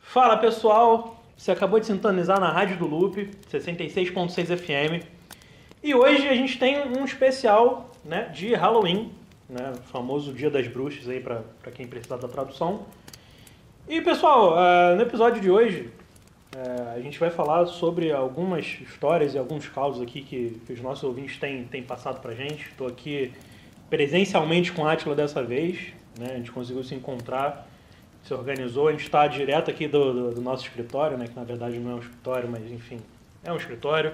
Fala pessoal, você acabou de sintonizar na Rádio do Loop 66.6 FM e hoje a gente tem um especial né, de Halloween, né, famoso Dia das Bruxas aí para quem precisar da tradução. E pessoal, uh, no episódio de hoje uh, a gente vai falar sobre algumas histórias e alguns causos aqui que, que os nossos ouvintes têm, têm passado pra gente. Estou aqui presencialmente com a Atila dessa vez, né, a gente conseguiu se encontrar, se organizou, a gente está direto aqui do, do, do, nosso escritório, né, que na verdade não é um escritório, mas enfim, é um escritório.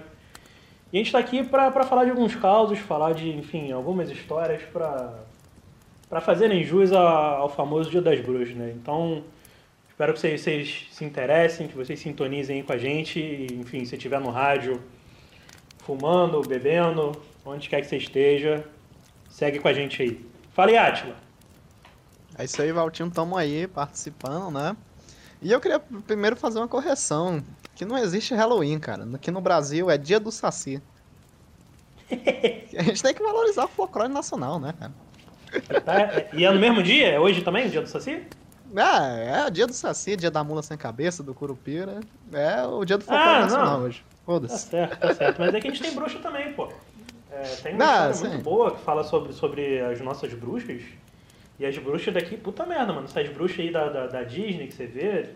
E a gente está aqui para falar de alguns causos, falar de, enfim, algumas histórias para fazerem jus ao famoso Dia das Bruxas, né? Então, Espero que vocês, vocês, se interessem, que vocês sintonizem com a gente. E, enfim, se estiver no rádio, fumando, bebendo, onde quer que você esteja, segue com a gente aí. Fala aí, Atila. É isso aí, Valtinho, tamo aí participando, né? E eu queria primeiro fazer uma correção, que não existe Halloween, cara. Aqui no Brasil é dia do Saci. a gente tem que valorizar o folclore nacional, né, cara? Tá, e é no mesmo dia? É hoje também, o dia do Saci? É, é dia do Saci, dia da mula sem cabeça, do Curupira. É o dia do folclore ah, nacional hoje. Foda-se. Tá certo, tá certo. Mas é que a gente tem bruxa também, pô. É, tem uma ah, história muito boa que fala sobre, sobre as nossas bruxas. E as bruxas daqui, puta merda, mano. Essas bruxas aí da, da, da Disney que você vê,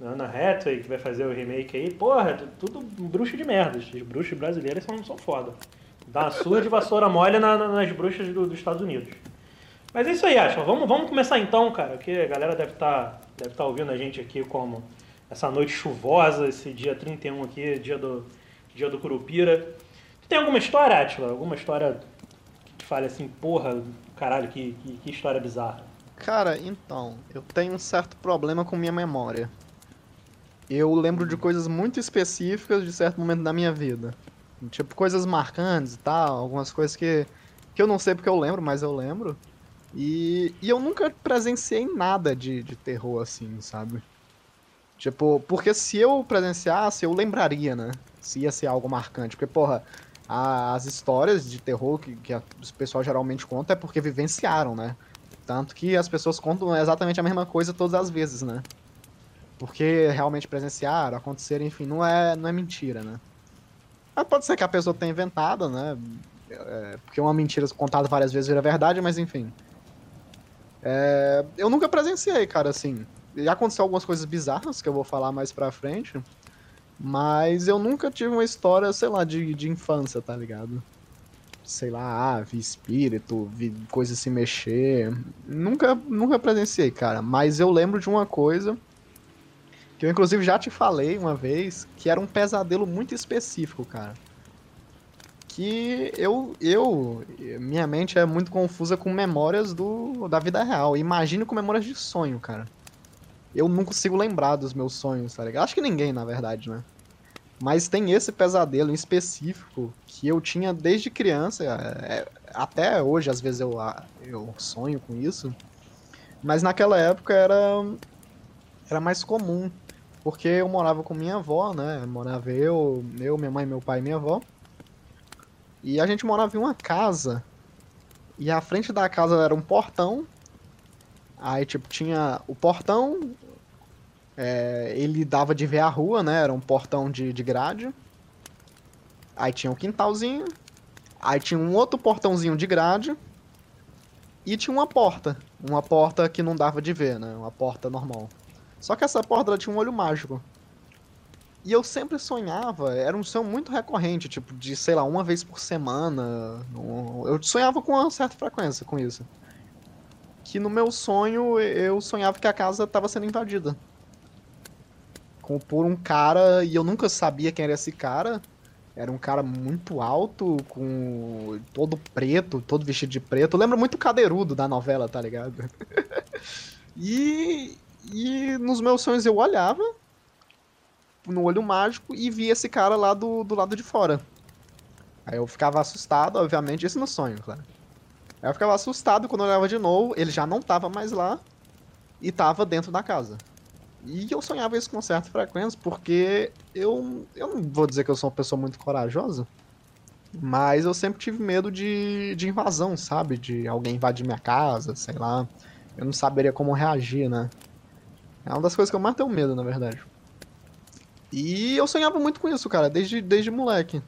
Ana Hathaway, que vai fazer o remake aí, porra, tudo bruxa de merda. As bruxas brasileiras são, são foda. Dá uma surra de vassoura mole na, nas bruxas do, dos Estados Unidos. Mas é isso aí, Ashton. Vamos, vamos começar então, cara, que a galera deve estar tá, deve tá ouvindo a gente aqui como essa noite chuvosa, esse dia 31 aqui, dia do, dia do Curupira. Tu tem alguma história, Atila? Alguma história que te fale assim, porra, caralho, que, que, que história bizarra? Cara, então, eu tenho um certo problema com minha memória. Eu lembro de coisas muito específicas de certo momento da minha vida. Tipo, coisas marcantes e tal, algumas coisas que, que eu não sei porque eu lembro, mas eu lembro. E, e eu nunca presenciei nada de, de terror assim, sabe? Tipo, porque se eu presenciasse, eu lembraria, né? Se ia ser algo marcante. Porque, porra, a, as histórias de terror que, que a, o pessoal geralmente conta é porque vivenciaram, né? Tanto que as pessoas contam exatamente a mesma coisa todas as vezes, né? Porque realmente presenciaram, aconteceram, enfim, não é, não é mentira, né? Mas pode ser que a pessoa tenha inventado, né? É, porque uma mentira contada várias vezes vira verdade, mas enfim. É, eu nunca presenciei, cara, assim. Já aconteceu algumas coisas bizarras que eu vou falar mais pra frente. Mas eu nunca tive uma história, sei lá, de, de infância, tá ligado? Sei lá, ah, vi espírito, vi coisa se mexer. Nunca, nunca presenciei, cara. Mas eu lembro de uma coisa que eu inclusive já te falei uma vez, que era um pesadelo muito específico, cara que eu, eu, minha mente é muito confusa com memórias do, da vida real. Imagino com memórias de sonho, cara. Eu não consigo lembrar dos meus sonhos, tá ligado? Acho que ninguém, na verdade, né? Mas tem esse pesadelo em específico que eu tinha desde criança. É, até hoje, às vezes, eu, eu sonho com isso. Mas naquela época era, era mais comum. Porque eu morava com minha avó, né? Morava eu, eu, minha mãe, meu pai e minha avó. E a gente morava em uma casa. E à frente da casa era um portão. Aí, tipo, tinha o portão. É, ele dava de ver a rua, né? Era um portão de, de grade. Aí tinha um quintalzinho. Aí tinha um outro portãozinho de grade. E tinha uma porta. Uma porta que não dava de ver, né? Uma porta normal. Só que essa porta tinha um olho mágico. E eu sempre sonhava, era um sonho muito recorrente, tipo, de, sei lá, uma vez por semana. Eu sonhava com uma certa frequência com isso. Que no meu sonho eu sonhava que a casa estava sendo invadida. Por um cara, e eu nunca sabia quem era esse cara. Era um cara muito alto, com todo preto, todo vestido de preto. Eu lembro muito o Cadeirudo da novela, tá ligado? e, e nos meus sonhos eu olhava no olho mágico e vi esse cara lá do, do lado de fora. Aí eu ficava assustado, obviamente, isso no sonho, claro. Aí eu ficava assustado quando eu olhava de novo, ele já não tava mais lá e tava dentro da casa. E eu sonhava isso com certa frequência, porque eu, eu não vou dizer que eu sou uma pessoa muito corajosa, Mas eu sempre tive medo de, de invasão, sabe? De alguém invadir minha casa, sei lá. Eu não saberia como reagir, né? É uma das coisas que eu mais tenho medo, na verdade. E eu sonhava muito com isso, cara, desde, desde moleque.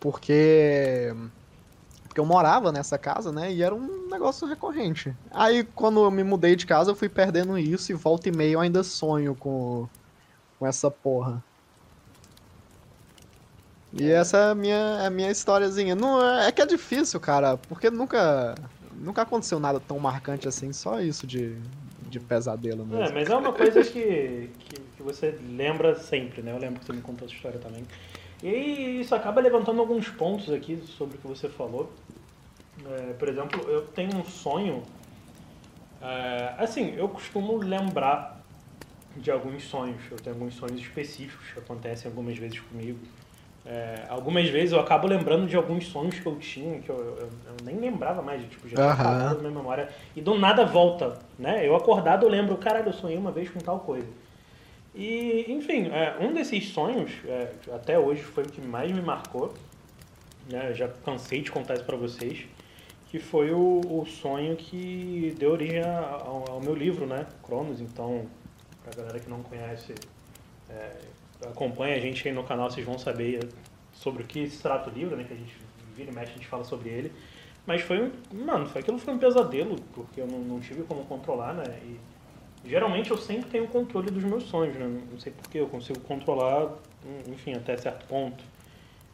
Porque. Porque eu morava nessa casa, né? E era um negócio recorrente. Aí, quando eu me mudei de casa, eu fui perdendo isso e volta e meia eu ainda sonho com, com essa porra. E essa é a minha, é a minha historiazinha. Não, é, é que é difícil, cara, porque nunca, nunca aconteceu nada tão marcante assim, só isso de, de pesadelo mesmo. É, mas é uma coisa que, que, que, você lembra sempre, né? Eu lembro que você me contou essa história também. E isso acaba levantando alguns pontos aqui sobre o que você falou. É, por exemplo, eu tenho um sonho. É, assim, eu costumo lembrar de alguns sonhos. Eu tenho alguns sonhos específicos que acontecem algumas vezes comigo. É, algumas vezes eu acabo lembrando de alguns sonhos que eu tinha, que eu, eu, eu nem lembrava mais, tipo, já uhum. na minha memória. E do nada volta, né? Eu acordado eu lembro, caralho, eu sonhei uma vez com tal coisa. E, enfim, é, um desses sonhos, é, até hoje, foi o que mais me marcou. Né? Eu já cansei de contar isso pra vocês. Que foi o, o sonho que deu origem ao, ao, meu livro, né? Cronos. Então, pra galera que não conhece, é, acompanha a gente aí no canal, vocês vão saber sobre o que se trata o livro, né? Que a gente vira e mexe, a gente fala sobre ele. Mas foi um. Mano, foi, aquilo foi um pesadelo, porque eu não, não tive como controlar, né? E geralmente eu sempre tenho controle dos meus sonhos, né? Não sei porquê, eu consigo controlar, enfim, até certo ponto.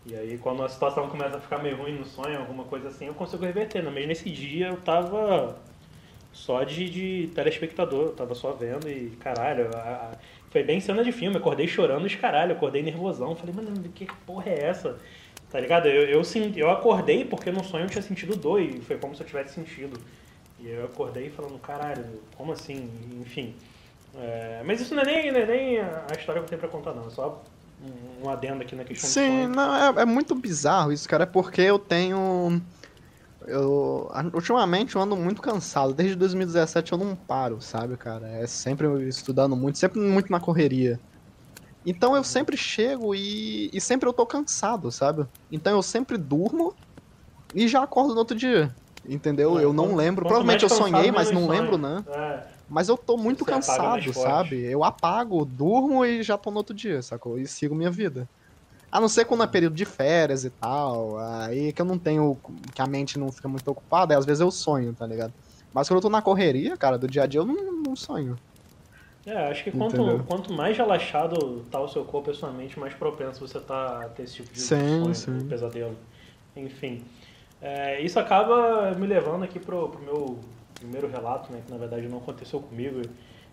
E aí quando a situação começa a ficar meio ruim no sonho, alguma coisa assim, eu consigo reverter, né? Mas nesse dia eu tava só de, de telespectador, eu tava só vendo e caralho, a, a, foi bem cena de filme, acordei chorando os caralho, acordei nervosão. Falei, mano, que porra é essa? Tá ligado? Eu, eu, eu acordei porque no sonho eu tinha sentido dor e foi como se eu tivesse sentido. E eu acordei falando, caralho, como assim? Enfim. É, mas isso não é, nem, não é nem a história que eu tenho pra contar, não. É só um, um adendo aqui na questão Sim, não, é, é muito bizarro isso, cara. É porque eu tenho eu ultimamente eu ando muito cansado. Desde 2017 eu não paro, sabe, cara? É sempre estudando muito, sempre muito na correria. Então eu sempre chego e, e sempre eu tô cansado, sabe? Então eu sempre durmo e já acordo no outro dia. Entendeu? É, eu não lembro. Provavelmente eu sonhei, mas não sonho. lembro, né? É. Mas eu tô muito Você cansado, sabe? Eu apago, durmo e já tô no outro dia, sacou? E sigo minha vida. A não ser quando é período de férias e tal, aí que eu não tenho, que a mente não fica muito ocupada, aí às vezes eu sonho, tá ligado? Mas quando eu tô na correria, cara, do dia a dia eu não, não sonho. É, acho que quanto, quanto mais relaxado tá o seu corpo e a sua mente, mais propenso você tá a ter esse tipo de sim, sonho, sim. pesadelo. Enfim. É, isso acaba me levando aqui pro, pro meu primeiro relato, né, que na verdade não aconteceu comigo.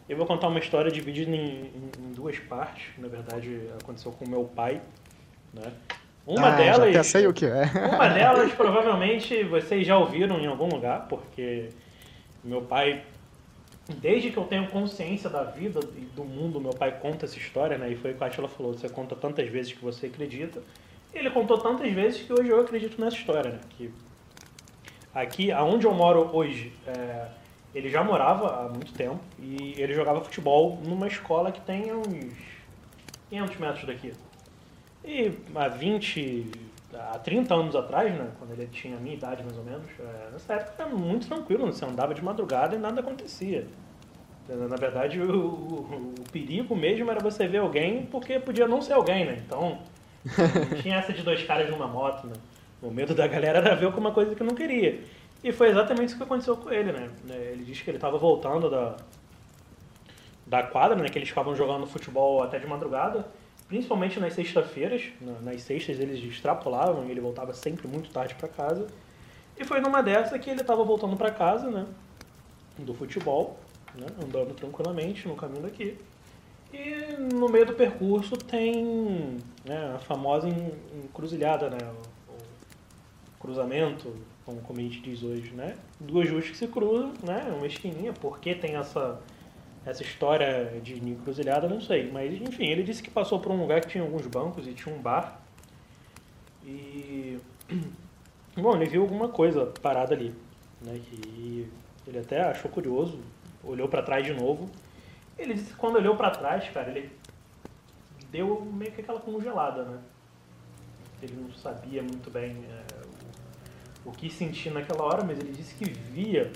Eu vou contar uma história dividida em, em, em duas partes. Na verdade, aconteceu com meu pai. Né? Uma ah, delas. Já sei o que é. Uma delas provavelmente vocês já ouviram em algum lugar, porque meu pai, desde que eu tenho consciência da vida e do mundo, meu pai conta essa história, né? E foi o que a Atila falou: você conta tantas vezes que você acredita. Ele contou tantas vezes que hoje eu acredito nessa história, né? Que aqui, aonde eu moro hoje, é, ele já morava há muito tempo e ele jogava futebol numa escola que tem uns 500 metros daqui. E há 20, há 30 anos atrás, né, quando ele tinha a minha idade mais ou menos, é, nessa época era muito tranquilo, você andava de madrugada e nada acontecia. Na verdade, o, o, o, perigo mesmo era você ver alguém porque podia não ser alguém, né? Então, não tinha essa de dois caras numa moto, né? O medo da galera era ver alguma coisa que não queria. E foi exatamente isso que aconteceu com ele, né? Ele disse que ele estava voltando da, da quadra, né? Que eles ficavam jogando futebol até de madrugada principalmente nas sextas-feiras. Nas sextas eles extrapolavam e ele voltava sempre muito tarde para casa. E foi numa dessa que ele estava voltando para casa, né? Do futebol, né, andando tranquilamente no caminho daqui. E no meio do percurso tem né, a famosa encruzilhada, né? O, o cruzamento, como, como a gente diz hoje, né? Duas ruas que se cruzam, né? Uma esquininha, porque tem essa essa história de encruzilhada, não sei. Mas, enfim, ele disse que passou por um lugar que tinha alguns bancos e tinha um bar. E. Bom, ele viu alguma coisa parada ali. Né, que ele até achou curioso, olhou para trás de novo. Ele disse que quando olhou para trás, cara, ele deu meio que aquela congelada, né? ele não sabia muito bem é, o, o que sentir naquela hora, mas ele disse que via,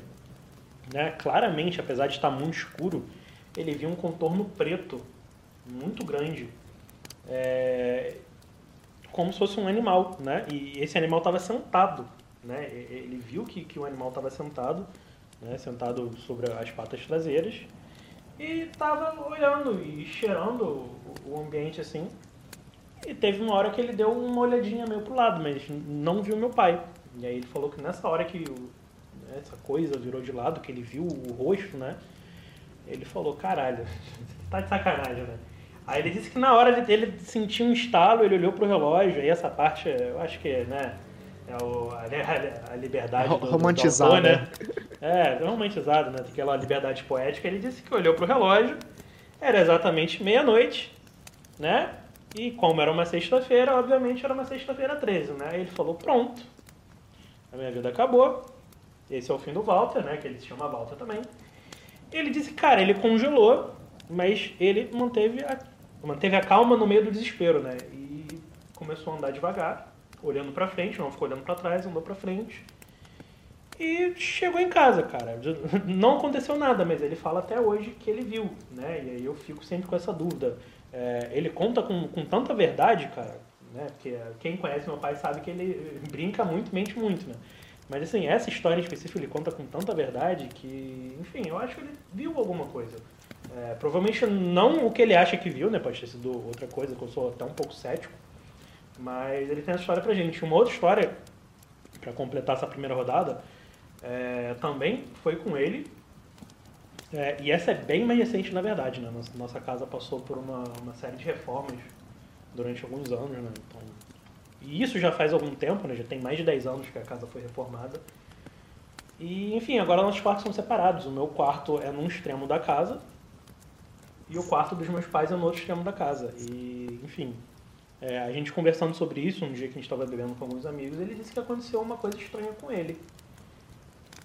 né, claramente, apesar de estar muito escuro, ele via um contorno preto muito grande, é, como se fosse um animal, né? E esse animal estava sentado, né? Ele viu que, que o animal estava sentado, né? Sentado sobre as patas traseiras e estava olhando e cheirando o ambiente assim. E teve uma hora que ele deu uma olhadinha meio pro lado, mas não viu meu pai. E aí ele falou que nessa hora que o, essa coisa virou de lado, que ele viu o rosto, né? Ele falou, caralho, tá de sacanagem, né? Aí ele disse que na hora ele, sentiu um estalo, ele olhou pro relógio, aí essa parte, eu acho que, né, é o, a, a liberdade do, romantizado, do autor, né? É, é romantizado, né? Aquela liberdade poética. Ele disse que olhou pro relógio, era exatamente meia-noite, né? E como era uma sexta-feira, obviamente era uma sexta-feira 13, né? Aí ele falou, pronto, a minha vida acabou, esse é o fim do Walter, né? Que ele se chama Walter também. Ele disse, cara, ele congelou, mas ele manteve a, manteve a calma no meio do desespero, né? E começou a andar devagar, olhando para frente, não ficou olhando para trás, andou para frente. E chegou em casa, cara. Não aconteceu nada, mas ele fala até hoje que ele viu, né? E aí eu fico sempre com essa dúvida. É, ele conta com, com tanta verdade, cara, né? Porque quem conhece meu pai sabe que ele brinca muito, mente muito, né? Mas assim, essa história em específico ele conta com tanta verdade que, enfim, eu acho que ele viu alguma coisa. É, provavelmente não o que ele acha que viu, né? Pode ter sido outra coisa, que eu sou até um pouco cético. Mas ele tem essa história pra gente. Uma outra história, para completar essa primeira rodada, é, também foi com ele. É, e essa é bem mais recente, na verdade, né? Nossa, nossa casa passou por uma, uma série de reformas durante alguns anos, né? Então, e isso já faz algum tempo, né? Já tem mais de 10 anos que a casa foi reformada. E, enfim, agora nossos quartos são separados. O meu quarto é num extremo da casa e o quarto dos meus pais é no outro extremo da casa. E, enfim, é, a gente conversando sobre isso um dia que a gente estava bebendo com alguns amigos, ele disse que aconteceu uma coisa estranha com ele.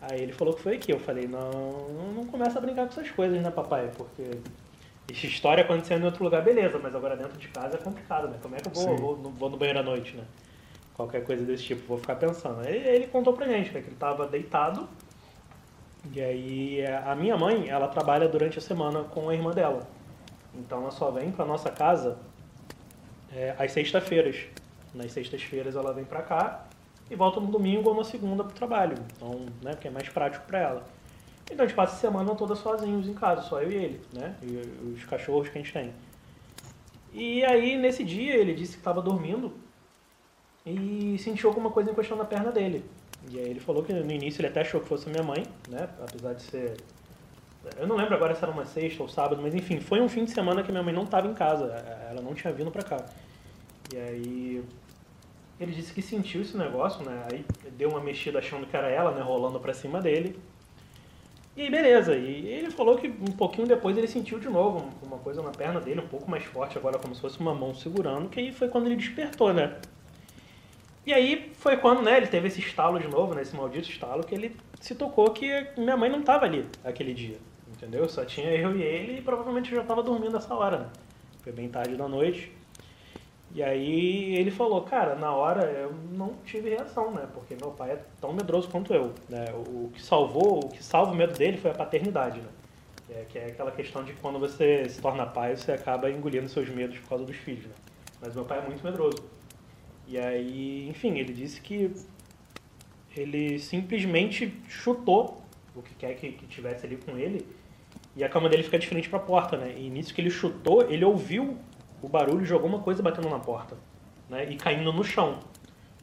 Aí ele falou que foi aqui. Eu falei, não, não começa a brincar com essas coisas, né, papai? Porque essa história acontecendo em outro lugar, beleza, mas agora dentro de casa é complicado, né? Como é que eu vou, vou, vou, no banheiro à noite, né? Qualquer coisa desse tipo, vou ficar pensando. Aí ele contou pra gente né, que ele estava deitado, e aí a minha mãe, ela trabalha durante a semana com a irmã dela. Então ela só vem pra nossa casa é, às sextas-feiras. Nas sextas-feiras ela vem pra cá e volta no domingo ou na segunda pro trabalho. Então, né, porque é mais prático para ela. Então a gente passa a semana toda sozinhos em casa, só eu e ele, né? E os cachorros que a gente tem. E aí, nesse dia, ele disse que estava dormindo e sentiu alguma coisa encostando na perna dele. E aí ele falou que no início ele até achou que fosse minha mãe, né? Apesar de ser... Eu não lembro agora se era uma sexta ou sábado, mas enfim, foi um fim de semana que minha mãe não estava em casa. Ela não tinha vindo pra cá. E aí ele disse que sentiu esse negócio, né? Aí deu uma mexida achando que era ela, né? Rolando pra cima dele. E aí, beleza. E ele falou que um pouquinho depois ele sentiu de novo uma coisa na perna dele, um pouco mais forte agora, como se fosse uma mão segurando, que aí foi quando ele despertou, né? E aí foi quando, né, ele teve esse estalo de novo, né, esse maldito estalo, que ele se tocou que minha mãe não estava ali aquele dia, entendeu? Só tinha eu e ele e provavelmente eu já estava dormindo essa hora, né? Foi bem tarde da noite. E aí ele falou, cara, na hora eu não tive reação, né? Porque meu pai é tão medroso quanto eu. Né? O que salvou, o que salva o medo dele foi a paternidade, né? É, que é aquela questão de quando você se torna pai, você acaba engolindo seus medos por causa dos filhos, né? Mas meu pai é muito medroso. E aí, enfim, ele disse que ele simplesmente chutou o que quer que, que tivesse ali com ele e a cama dele fica de frente para a porta, né? E nisso que ele chutou, ele ouviu o barulho de alguma coisa batendo na porta né, e caindo no chão.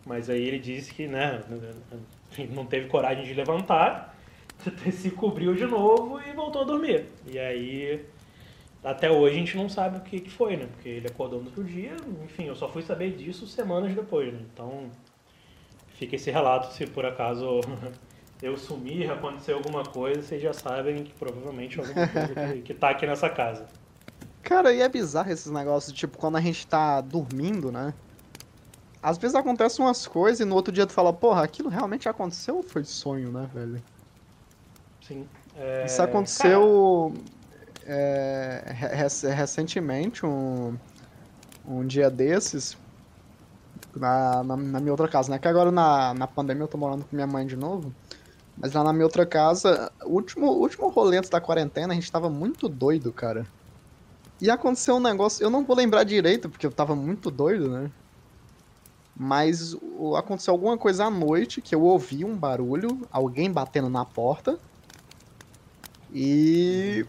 Mas aí ele disse que né, não teve coragem de levantar, se cobriu de novo e voltou a dormir. E aí, até hoje a gente não sabe o que, que foi, né? Porque ele acordou no outro dia, enfim, eu só fui saber disso semanas depois, né? Então, fica esse relato se por acaso eu sumir, acontecer alguma coisa, vocês já sabem que provavelmente alguma coisa que, que tá aqui nessa casa. Cara, e é bizarro esses negócios, tipo, quando a gente tá dormindo, né? Às vezes acontecem umas coisas e no outro dia tu fala, porra, aquilo realmente aconteceu ou foi sonho, né, velho? Sim. É... Isso aconteceu é, recentemente, um, um dia desses. Na, na, na minha outra casa, né? Que agora na, na pandemia eu tô morando com minha mãe de novo. Mas lá na minha outra casa, o último, último rolê antes da quarentena, a gente tava muito doido, cara. E aconteceu um negócio, eu não vou lembrar direito, porque eu tava muito doido, né? Mas aconteceu alguma coisa à noite que eu ouvi um barulho, alguém batendo na porta. E.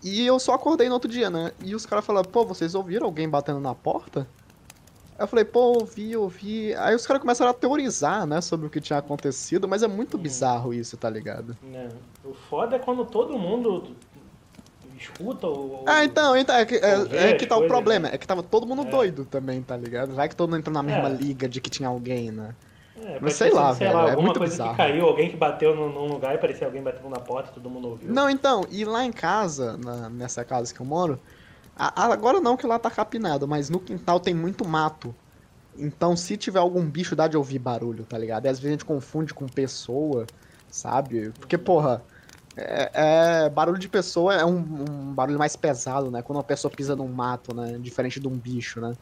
E eu só acordei no outro dia, né? E os caras falaram, pô, vocês ouviram alguém batendo na porta? Eu falei, pô, ouvi, ouvi. Aí os caras começaram a teorizar, né, sobre o que tinha acontecido, mas é muito bizarro isso, tá ligado? Né? O foda é quando todo mundo escuta ou. Ah, então, então é que, é, é que tá o problema, é que tava todo mundo É. doido também, tá ligado? Vai que todo mundo entrou na mesma É. liga de que tinha alguém, né? É, Mas sei ser, lá, sei velho, lá, é alguma muito coisa bizarro. que caiu, alguém que bateu num, num lugar e parecia alguém batendo na porta, todo mundo ouviu. Não, então, e lá em casa, na- nessa casa que eu moro, a- a- agora não que lá tá capinado, mas no quintal tem muito mato. Então, se tiver algum bicho, dá de ouvir barulho, tá ligado? E às vezes a gente confunde com pessoa, sabe? Porque, porra, é, é- barulho de pessoa é um, um barulho mais pesado, né? Quando uma pessoa pisa num mato, né? Diferente de um bicho, né?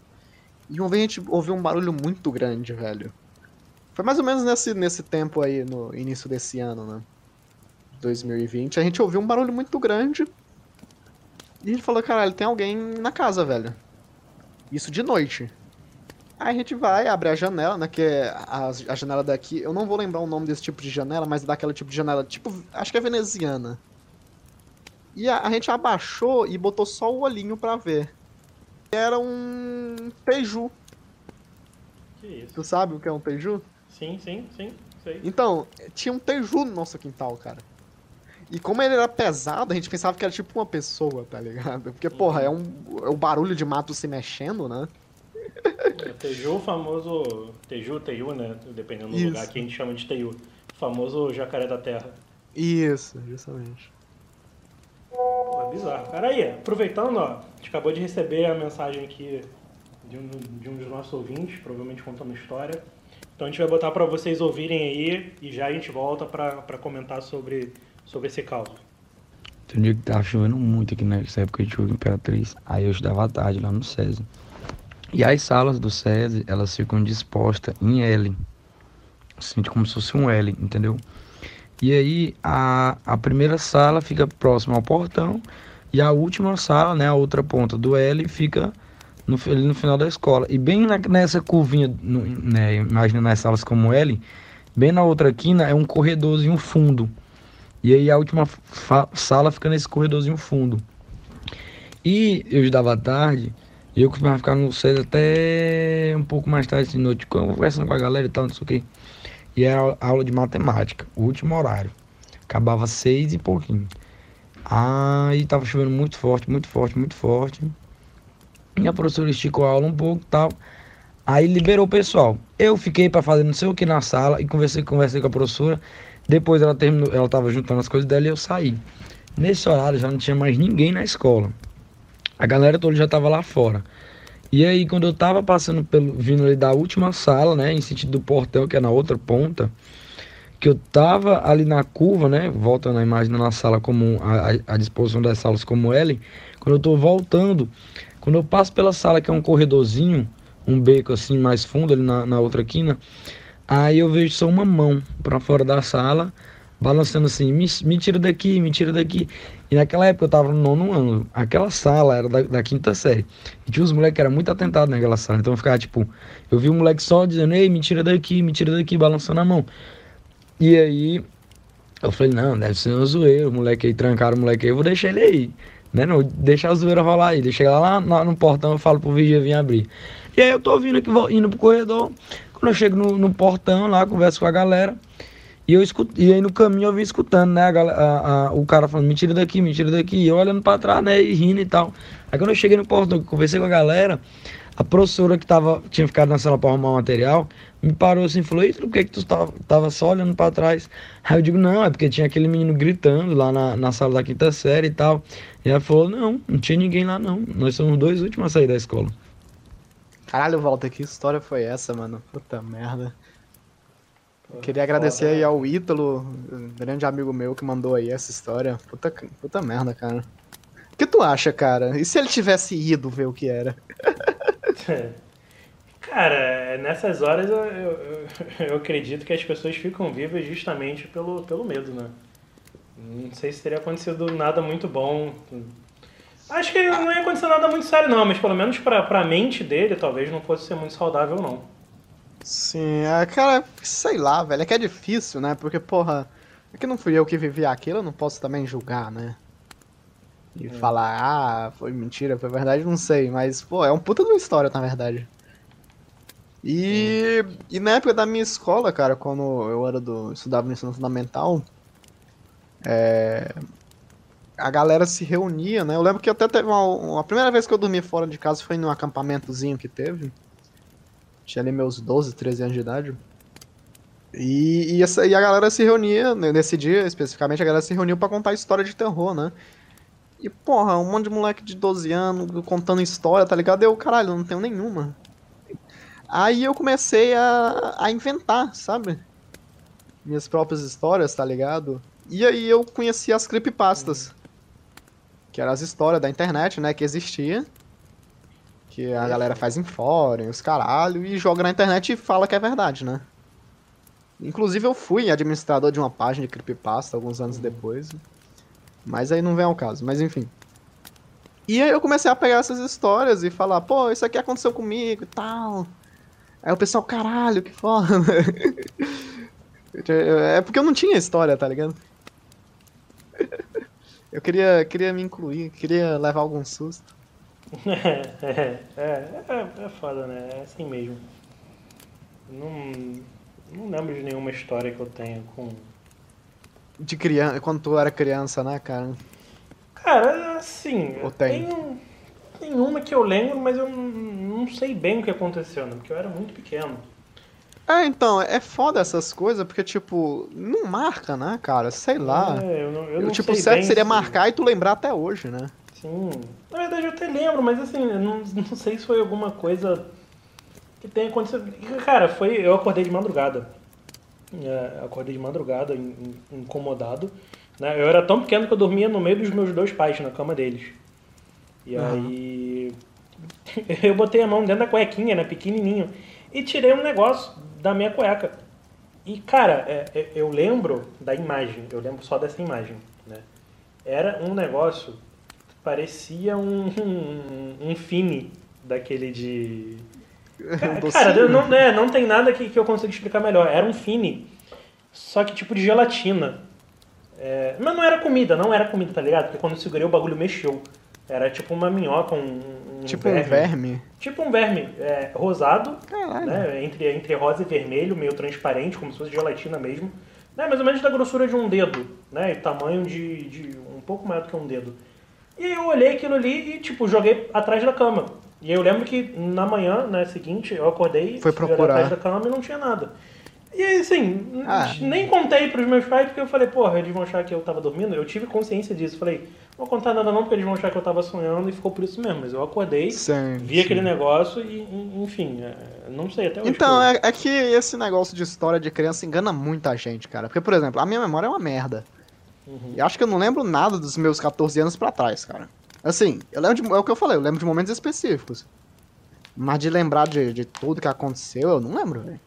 E uma vez a gente ouviu um barulho muito grande, velho. Foi mais ou menos nesse, nesse tempo aí, no início desse ano, né? 2020. A gente ouviu um barulho muito grande. E a gente falou, caralho, tem alguém na casa, velho. Isso de noite. Aí a gente vai, abre a janela, né? Que é a, a janela daqui. Eu não vou lembrar o nome desse tipo de janela, mas é daquela tipo de janela, tipo, acho que é veneziana. E a, a gente abaixou e botou só o olhinho pra ver. Era um teiju. Que isso? Tu sabe o que é um teiju? Sim, sim, sim, sei. Então, tinha um teju no nosso quintal, cara. E como ele era pesado, a gente pensava que era tipo uma pessoa, tá ligado? Porque, porra, é um, é um barulho de mato se mexendo, né? Teju, o famoso. Teju, Teju, né? Dependendo do Isso. lugar que a gente chama de Teju. O famoso jacaré da terra. Isso, justamente. Pô, é bizarro. Cara, aí, aproveitando, ó, a gente acabou de receber a mensagem aqui de um, de um dos nossos ouvintes, provavelmente contando história. Então a gente vai botar pra vocês ouvirem aí e já a gente volta pra, pra comentar sobre, sobre esse caso. Tem um dia que tava chovendo muito aqui nessa época de chuva em Imperatriz. Aí eu estudava à tarde lá no SESI. E as salas do SESI, elas ficam dispostas em L. Assim, como se fosse um L, entendeu? E aí a, a primeira sala fica próxima ao portão e a última sala, né, a outra ponta do L, fica no, ali no final da escola. E bem na- nessa curvinha, no, né, salas como L, bem na outra quina é um corredorzinho fundo. E aí a última sala fica nesse corredorzinho fundo. E eu estudava à tarde, e eu costumava ficar no SES até um pouco mais tarde de noite, conversando com a galera e tal, não sei o quê. E era aula de matemática, o último horário. Acabava seis e pouquinho. Aí tava chovendo muito forte, muito forte, muito forte. E a professora esticou a aula um pouco e tal. Aí liberou o pessoal. Eu fiquei para fazer não sei o que na sala e conversei, conversei com a professora. Depois ela terminou, ela tava juntando as coisas dela e eu saí. Nesse horário já não tinha mais ninguém na escola. A galera toda já tava lá fora. E aí quando eu tava passando pelo vindo ali da última sala, né, em sentido do portão, que é na outra ponta, que eu tava ali na curva, né, voltando a imagem na sala como a, a- disposição das salas como L, quando eu tô voltando, quando eu passo pela sala que é um corredorzinho, um beco assim mais fundo ali na, na outra quina, aí eu vejo só uma mão pra fora da sala, balançando assim, me, me tira daqui, me tira daqui. E naquela época eu tava no nono ano, aquela sala era da, da quinta série. E tinha uns moleques que eram muito atentados naquela sala, então eu ficava tipo, eu vi um moleque só dizendo, ei, me tira daqui, me tira daqui, balançando a mão. E aí eu falei, não, deve ser uma zoeira, o moleque aí, trancaram o moleque aí, eu vou deixar ele aí. Né, não, deixar a zoeira rolar aí, chegar lá, lá no portão, eu falo pro vigia vir abrir. E aí eu tô vindo aqui, indo pro corredor, quando eu chego no, no portão lá, converso com a galera, e eu escuto, e aí no caminho eu vim escutando, né, a, a- a- o cara falando, me tira daqui, me tira daqui, e eu olhando pra trás, né, e rindo e tal. Aí quando eu cheguei no portão, conversei com a galera, a professora que tava, tinha ficado na sala pra arrumar o material, me parou assim e falou, Eita, por que que tu tava, tava só olhando pra trás? Aí eu digo, não, é porque tinha aquele menino gritando lá na, na sala da quinta série e tal. E ela falou, não, não tinha ninguém lá não, nós somos os dois últimos a sair da escola. Caralho, Walter, que história foi essa, mano? Puta merda. Queria agradecer aí né? ao Ítalo, grande amigo meu que mandou aí essa história. Puta, puta merda, cara. O que tu acha, cara? E se ele tivesse ido ver o que era? Cara, nessas horas eu, eu, eu acredito que as pessoas ficam vivas justamente pelo, pelo medo, né? Não sei se teria acontecido nada muito bom. Acho que não ia acontecer nada muito sério, não, mas pelo menos pra, pra mente dele talvez não fosse ser muito saudável, não. Sim, é, cara, sei lá, velho, é que é difícil, né? Porque, porra, é que não fui eu que vivi aquilo, eu não posso também julgar, né? E falar, ah, foi mentira, foi verdade, não sei, mas, pô, é um puta de uma história, na verdade. E, e na época da minha escola, cara, quando eu era do. estudava no ensino fundamental, é, a galera se reunia, né? Eu lembro que até teve uma, uma primeira vez que eu dormi fora de casa foi num acampamentozinho que teve. Tinha ali meus 12, 13 anos de idade. E, e, essa, e a galera se reunia, né, nesse dia especificamente, a galera se reuniu pra contar história de terror, né? E, porra, um monte de moleque de 12 anos contando história, tá ligado? Eu, caralho, não tenho nenhuma. Aí eu comecei a, a inventar, sabe? Minhas próprias histórias, tá ligado? E aí eu conheci as creepypastas. Que eram as histórias da internet, né? Que existia. Que a galera faz em fórum, os caralho, e joga na internet e fala que é verdade, né? Inclusive eu fui administrador de uma página de creepypasta alguns anos depois. Mas aí não vem ao caso, mas enfim. E aí eu comecei a pegar essas histórias e falar, pô, isso aqui aconteceu comigo e tal. Aí o pessoal, caralho, que foda. é porque eu não tinha história, tá ligado? Eu queria, queria me incluir, queria levar algum susto. É, é, é, é foda, né? É assim mesmo. Não, não lembro de nenhuma história que eu tenha com. De criança, quando tu era criança, né, cara? Cara, assim, Ou tem? tenho, tem uma que eu lembro, mas eu não, sei bem o que aconteceu, né? Porque eu era muito pequeno. É, então, é foda essas coisas, porque, tipo, não marca, né, cara? Sei lá. É, eu não, eu Eu, não tipo, certo seria se- marcar e tu lembrar até hoje, né? Sim. Na verdade eu até lembro, mas assim, não, não sei se foi alguma coisa que tenha acontecido. Cara, foi. Eu acordei de madrugada. É, acordei de madrugada, in- in- incomodado. Né? Eu era tão pequeno que eu dormia no meio dos meus dois pais, na cama deles. E Aham. aí. Eu botei a mão dentro da cuequinha, né? Pequenininho. E tirei um negócio da minha cueca. E, cara, é, é, eu lembro da imagem. Eu lembro só dessa imagem, né? Era um negócio parecia um, um, um fine daquele de. Ca- Um docinho. Cara, não, é, não tem nada que, que eu consiga explicar melhor. Era um fine, só que tipo de gelatina. É, mas não era comida, não era comida, tá ligado? Porque quando eu segurei o bagulho mexeu. Era tipo uma minhoca, um, um tipo um verme. Tipo um verme é, rosado, Caralho. né? Entre, entre rosa e vermelho, meio transparente, como se fosse gelatina mesmo. Né? Mais ou menos da grossura de um dedo, né? E tamanho de, de um pouco maior do que um dedo. E aí eu olhei aquilo ali e, tipo, joguei atrás da cama. E aí eu lembro que na manhã, né, seguinte, eu acordei, Foi procurar. atrás da cama e não tinha nada. E aí, assim, Ah. nem contei pros meus pais, porque eu falei, porra, eles vão achar que eu tava dormindo. Eu tive consciência disso. Falei, não vou contar nada não, porque eles vão achar que eu tava sonhando e ficou por isso mesmo. Mas eu acordei, Sim, vi aquele negócio e, e- enfim, é, não sei até hoje. Então, que eu- é, é que esse negócio de história de criança engana muita gente, cara. Porque, por exemplo, a minha memória é uma merda. Uhum. E acho que eu não lembro nada dos meus 14 anos pra trás, cara. Assim, eu lembro de, é o que eu falei, eu lembro de momentos específicos. Mas de lembrar de, de tudo que aconteceu, eu não lembro, velho.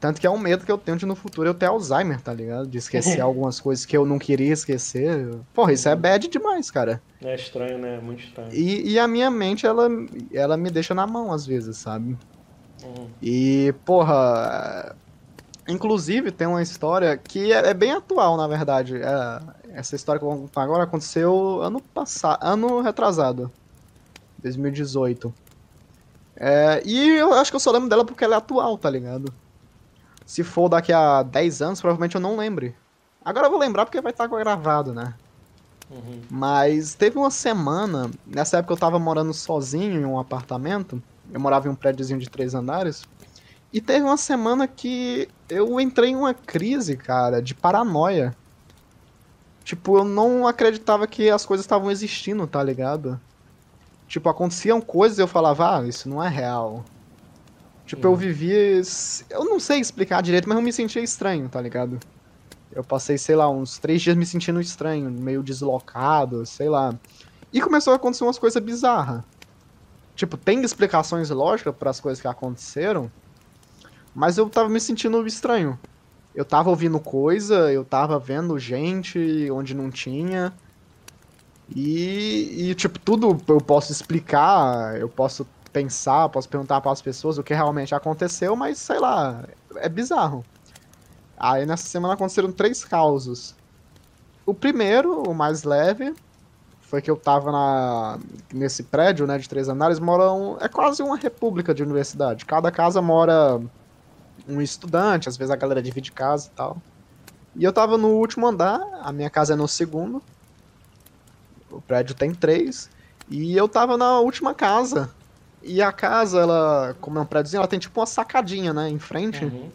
Tanto que é um medo que eu tenho de no futuro eu ter Alzheimer, tá ligado? De esquecer algumas coisas que eu não queria esquecer. Porra, isso é bad demais, cara. É estranho, né? É muito estranho. E, e a minha mente, ela, ela me deixa na mão às vezes, sabe? Uhum. E, porra. Inclusive, tem uma história que é, é bem atual, na verdade. É, essa história que eu vou contar agora aconteceu ano passado, ano retrasado. 2018. É, e eu acho que eu só lembro dela porque ela é atual, tá ligado? Se for daqui a 10 anos, provavelmente eu não lembre. Agora eu vou lembrar porque vai estar gravado, né? Uhum. Mas teve uma semana, nessa época eu tava morando sozinho em um apartamento, eu morava em um prédiozinho de três andares, e teve uma semana que eu entrei em uma crise, cara, de paranoia. Tipo, eu não acreditava que as coisas estavam existindo, tá ligado? Tipo, aconteciam coisas e eu falava, ah, isso não é real. Tipo, eu vivia. Eu não sei explicar direito, mas eu me sentia estranho, tá ligado? Eu passei, sei lá, uns três dias me sentindo estranho, meio deslocado, sei lá. E começou a acontecer umas coisas bizarras. Tipo, tem explicações lógicas para as coisas que aconteceram, mas eu tava me sentindo estranho. Eu tava ouvindo coisa, eu tava vendo gente onde não tinha. E, e tipo, tudo eu posso explicar, eu posso pensar, posso perguntar para as pessoas o que realmente aconteceu, mas sei lá, é bizarro. Aí nessa semana aconteceram três causos. O primeiro, o mais leve, foi que eu tava na, nesse prédio, né, de três andares, moram, é quase uma república de universidade. Cada casa mora um estudante, às vezes a galera divide casa e tal. E eu tava no último andar, a minha casa é no segundo. O prédio tem três. E eu tava na última casa. E a casa, ela, como é um prédiozinho, ela tem tipo uma sacadinha, né, em frente. Uhum.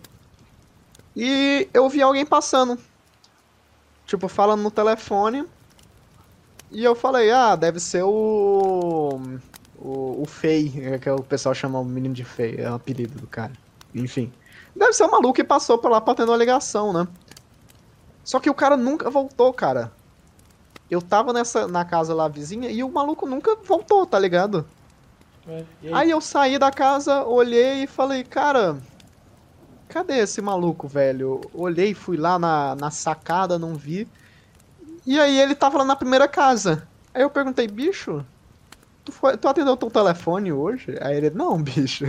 E eu vi alguém passando. Tipo, falando no telefone. E eu falei, ah, deve ser o. O, o Fei, é que o pessoal chama o menino de Fei, é o apelido do cara. Enfim. Deve ser o maluco que passou por lá pra ter uma ligação, né? Só que o cara nunca voltou, cara. Eu tava nessa, na casa lá vizinha e o maluco nunca voltou, tá ligado? É, aí? Aí eu saí da casa, olhei e falei, cara, cadê esse maluco, velho? Olhei, fui lá na, na sacada, não vi. E aí ele tava lá na primeira casa. Aí eu perguntei, bicho, tu, foi, tu atendeu teu telefone hoje? Aí ele, não, bicho.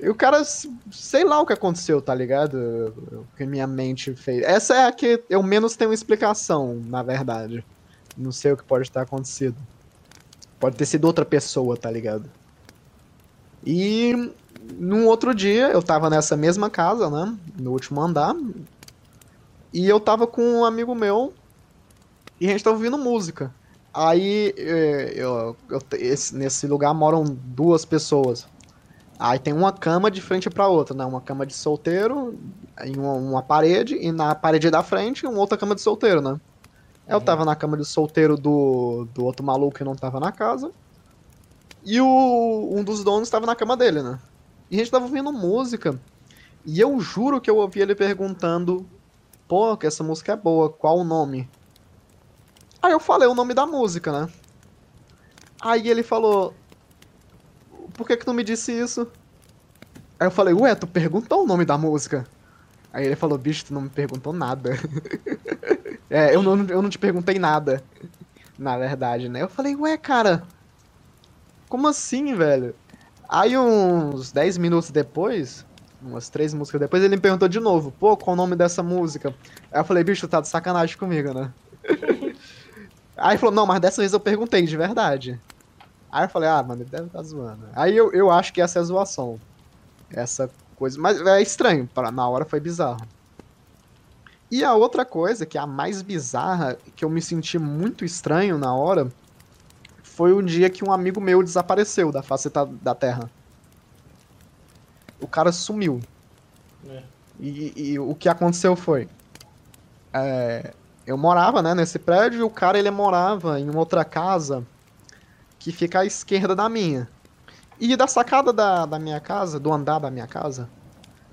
E o cara, sei lá o que aconteceu, tá ligado? O que minha mente fez. Essa é a que eu menos tenho explicação, na verdade. Não sei o que pode ter acontecido. Pode ter sido outra pessoa, tá ligado? E num outro dia, eu tava nessa mesma casa, né? No último andar. E eu tava com um amigo meu. E a gente tava ouvindo música. Aí, eh, eu, eu- esse- nesse lugar moram duas pessoas. Aí tem uma cama de frente pra outra, né? Uma cama de solteiro em uma, uma parede. E na parede da frente, uma outra cama de solteiro, né? Eu tava na cama de solteiro do, do outro maluco que não tava na casa. E o, um dos donos tava na cama dele, né? E a gente tava ouvindo música. E eu juro que eu ouvi ele perguntando: Pô, que essa música é boa, qual o nome? Aí eu falei o nome da música, né? Aí ele falou: Por que que tu me disse isso? Aí eu falei: Ué, tu perguntou o nome da música? Aí ele falou: Bicho, tu não me perguntou nada. é, eu não, eu não te perguntei nada. Na verdade, né? Eu falei: Ué, cara, como assim, velho? Aí uns 10 minutos depois, umas três músicas depois, ele me perguntou de novo, pô, qual o nome dessa música? Aí eu falei, bicho, tá de sacanagem comigo, né? Aí falou, não, mas dessa vez eu perguntei, de verdade. Aí eu falei, ah, mano, ele deve estar zoando. Aí eu, eu acho que essa é a zoação. Essa coisa. Mas é estranho, pra, na hora foi bizarro. E a outra coisa, que é a mais bizarra, que eu me senti muito estranho na hora, foi um dia que um amigo meu desapareceu da face da, da Terra. O cara sumiu. É. E, e o que aconteceu foi. é, eu morava né, nesse prédio e o cara ele morava em uma outra casa que fica à esquerda da minha. E da sacada da, da minha casa, do andar da minha casa,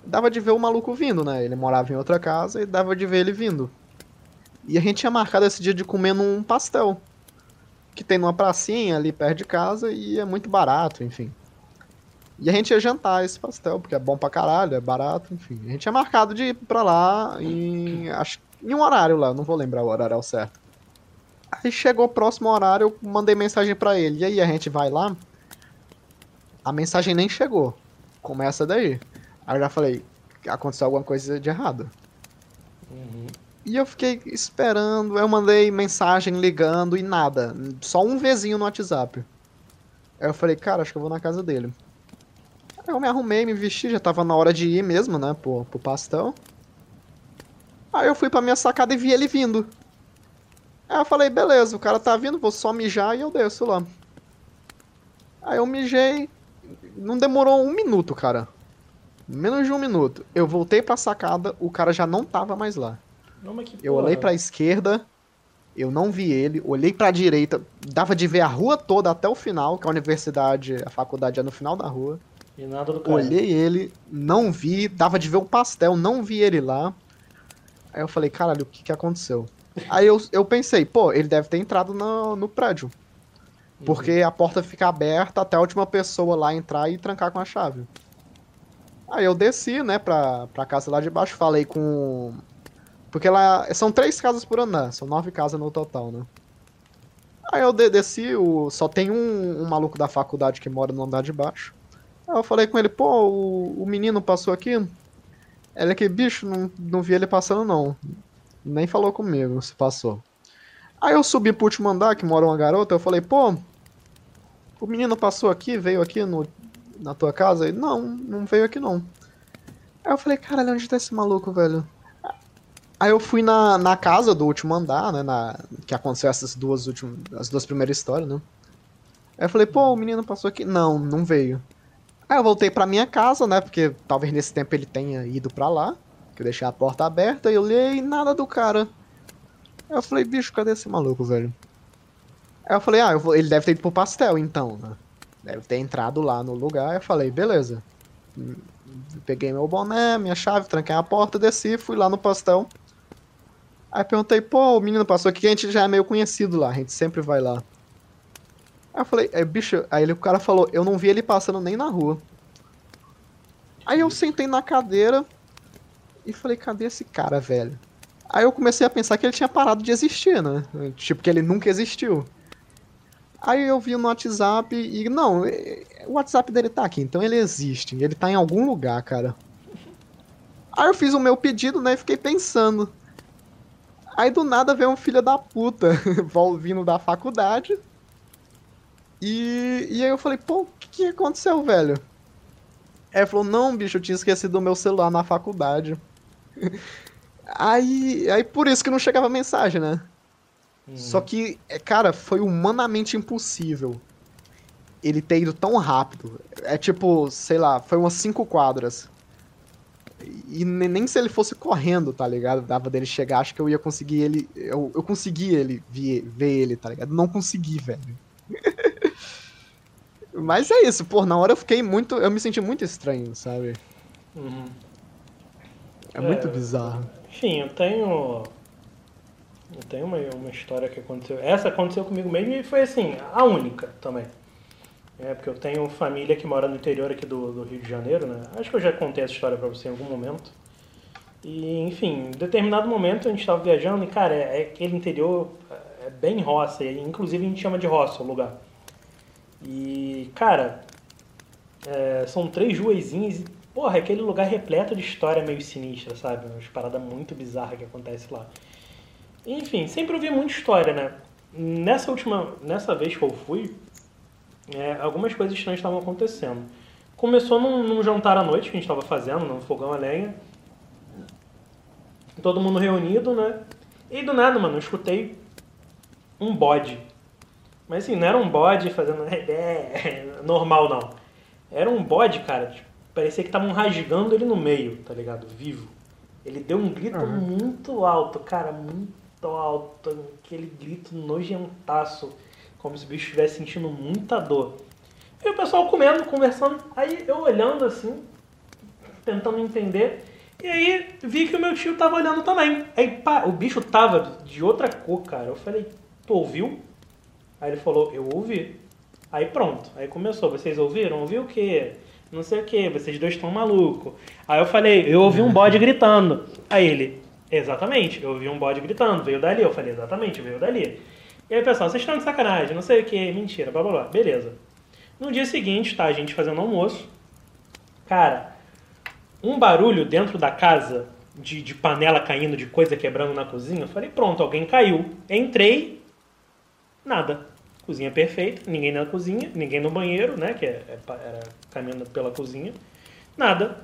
dava de ver o maluco vindo, né? Ele morava em outra casa e dava de ver ele vindo. E a gente tinha marcado esse dia de comer num pastel. Que tem numa pracinha ali perto de casa e é muito barato, enfim. E a gente ia jantar esse pastel, porque é bom pra caralho, é barato, enfim. A gente tinha marcado de ir pra lá em, acho, em um horário lá, não vou lembrar o horário ao certo. Aí chegou o próximo horário, eu mandei mensagem pra ele. E aí a gente vai lá? A mensagem nem chegou. Começa daí. Aí eu já falei, aconteceu alguma coisa de errado. Uhum. E eu fiquei esperando, eu mandei mensagem ligando e nada. Só um vizinho no WhatsApp. Aí eu falei, cara, acho que eu vou na casa dele. Aí eu me arrumei, me vesti, já tava na hora de ir mesmo, né, pro, pro pastel. Aí eu fui pra minha sacada e vi ele vindo. Aí eu falei, beleza, o cara tá vindo, vou só mijar e eu desço lá. Aí eu mijei, não demorou um minuto, cara. Menos de um minuto. Eu voltei pra sacada, o cara já não tava mais lá. Não, Eu olhei pra esquerda, eu não vi ele, olhei pra direita, dava de ver a rua toda até o final, que a universidade, a faculdade é no final da rua. E nada do cara. Olhei ele, não vi, dava de ver o pastel, não vi ele lá. Aí eu falei, caralho, o que que aconteceu? Aí eu, eu pensei, pô, ele deve ter entrado no, no prédio. Porque a porta fica aberta até a última pessoa lá entrar e trancar com a chave. Aí eu desci, né, pra, pra casa lá de baixo, falei com. Porque lá. São três casas por andar, são nove casas no total, né? Aí eu de- desci, o, só tem um, um maluco da faculdade que mora no andar de baixo. Aí eu falei com ele, pô, o, o menino passou aqui? Ele aqui, bicho, não, não vi ele passando não. Nem falou comigo se passou. Aí eu subi pro último andar, que mora uma garota, eu falei, pô, o menino passou aqui, veio aqui no, na tua casa? Ele, não, não veio aqui não. Aí eu falei, caralho, onde tá esse maluco, velho? Aí eu fui na, na casa do último andar, né, na, que aconteceu essas duas últimas, as duas primeiras histórias, né? Aí eu falei, pô, o menino passou aqui? Não, não veio. Aí eu voltei pra minha casa, né, porque talvez nesse tempo ele tenha ido pra lá, que eu deixei a porta aberta, e olhei nada do cara. Aí eu falei, bicho, cadê esse maluco, velho? Aí eu falei, ah, eu vou- ele deve ter ido pro pastel, então, né? Deve ter entrado lá no lugar. Aí eu falei, beleza. Peguei meu boné, minha chave, tranquei a porta, desci, fui lá no pastel. Aí perguntei, pô, o menino passou aqui, a gente já é meio conhecido lá, a gente sempre vai lá. Aí eu falei, é, bicho, aí ele, o cara falou, eu não vi ele passando nem na rua. Aí eu sentei na cadeira e falei, cadê esse cara, velho? Aí eu comecei a pensar que ele tinha parado de existir, né? Tipo, que ele nunca existiu. Aí eu vi no WhatsApp e. Não, o WhatsApp dele tá aqui, então ele existe. Ele tá em algum lugar, cara. Aí eu fiz o meu pedido, né? E fiquei pensando. Aí do nada veio um filho da puta vindo da faculdade. E, e aí eu falei, pô, o que, que aconteceu, velho? Aí ele falou, não, bicho, eu tinha esquecido o meu celular na faculdade. Aí, aí por isso que não chegava mensagem, né? Só que, é, cara, foi humanamente impossível ele ter ido tão rápido. É tipo, sei lá, foi umas cinco quadras. E ne- nem se ele fosse correndo, tá ligado? Dava dele chegar, acho que eu ia conseguir ele. Eu, eu consegui ele ver, ver ele, tá ligado? Não consegui, velho. Mas é isso, pô, na hora eu fiquei muito. Eu me senti muito estranho, sabe? Uhum. É muito É, bizarro. Enfim, eu tenho. Eu tenho uma, uma história que aconteceu. Essa aconteceu comigo mesmo e foi assim, a única também. É, porque eu tenho família que mora no interior aqui do, do Rio de Janeiro, né? Acho que eu já contei essa história pra você em algum momento. E, enfim, em determinado momento a gente tava viajando e, cara, é, é aquele interior é bem roça, e inclusive a gente chama de roça o lugar. E, cara, é, são três ruezinhas e, porra, aquele lugar repleto de história meio sinistra, sabe? Umas paradas muito bizarras que acontecem lá. Enfim, sempre ouvi muita história, né? Nessa última, nessa vez que eu fui, é, algumas coisas estranhas estavam acontecendo. Começou num, num jantar à noite que a gente estava fazendo, num fogão a lenha. Todo mundo reunido, né? E do nada, mano, eu escutei um bode. Mas assim, não era um bode fazendo normal, não. Era um bode, cara. Parecia que estavam rasgando ele no meio, tá ligado? Vivo. Ele deu um grito Aham. muito alto, cara, muito alto. Aquele grito nojentaço. Como se o bicho estivesse sentindo muita dor. E o pessoal comendo, conversando. Aí eu olhando assim, tentando entender. E aí vi que o meu tio tava olhando também. Aí pá, o bicho tava de outra cor, cara. Eu falei, tu ouviu? Aí ele falou, eu ouvi. Aí pronto, aí começou, vocês ouviram? Ouviu o quê? Não sei o quê, vocês dois estão malucos. Aí eu falei, eu ouvi um bode gritando. Aí ele, exatamente, eu ouvi um bode gritando, veio dali. Eu falei, exatamente, veio dali. E aí pessoal, vocês estão de sacanagem, não sei o quê, mentira, blá blá blá. Beleza. No dia seguinte, tá, a gente fazendo almoço. Cara, um barulho dentro da casa, de, de panela caindo, de coisa quebrando na cozinha. Eu falei, pronto, alguém caiu. Entrei, nada. Cozinha perfeita, ninguém na cozinha, ninguém no banheiro, né? Que é- é pa- era caminhando pela cozinha. Nada.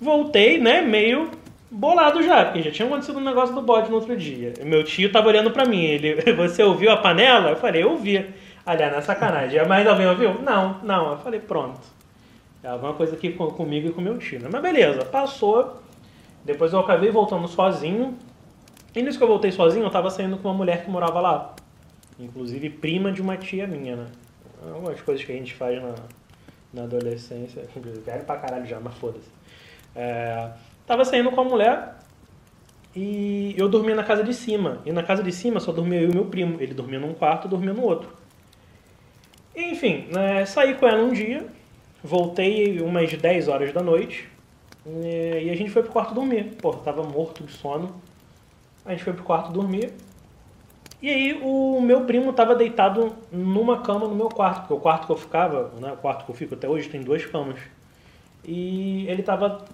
Voltei, né? Meio bolado já, porque já tinha acontecido um negócio do bode no outro dia. Meu tio tava olhando pra mim. Ele, você ouviu a panela? Eu falei, eu ouvi. Aliás, não é sacanagem. Mas alguém ouviu? Não, não. Eu falei, pronto. É alguma coisa aqui com- comigo e com meu tio. né? Mas beleza, passou. Depois eu acabei voltando sozinho. E nisso que eu voltei sozinho, eu tava saindo com uma mulher que morava lá. Inclusive prima de uma tia minha, né? Algumas coisas que a gente faz na, na adolescência. Velho pra caralho já, mas foda-se. É, tava saindo com a mulher e eu dormia na casa de cima. E na casa de cima só dormia eu e meu primo. Ele dormia num quarto, dormia no outro. Enfim, né, saí com ela um dia, voltei umas 10 horas da noite e a gente foi pro quarto dormir. Pô, tava morto de sono. A gente foi pro quarto dormir. E aí o meu primo tava deitado numa cama no meu quarto, porque o quarto que eu ficava, né, o quarto que eu fico até hoje tem duas camas. E ele tava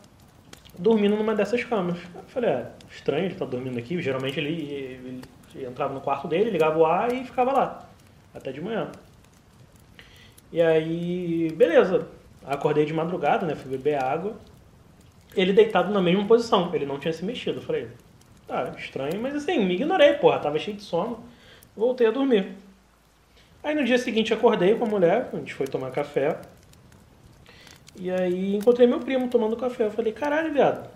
dormindo numa dessas camas. Eu falei, é, estranho, ele tá dormindo aqui. Geralmente ele, ele entrava no quarto dele, ligava o ar e ficava lá. Até de manhã. E aí, beleza. Acordei de madrugada, né? Fui beber água. Ele deitado na mesma posição. Ele não tinha se mexido. Eu falei, tá, estranho. Mas assim, me ignorei, porra. Tava cheio de sono. Voltei a dormir. Aí no dia seguinte acordei com a mulher. A gente foi tomar café. E aí encontrei meu primo tomando café. Eu falei, caralho, viado.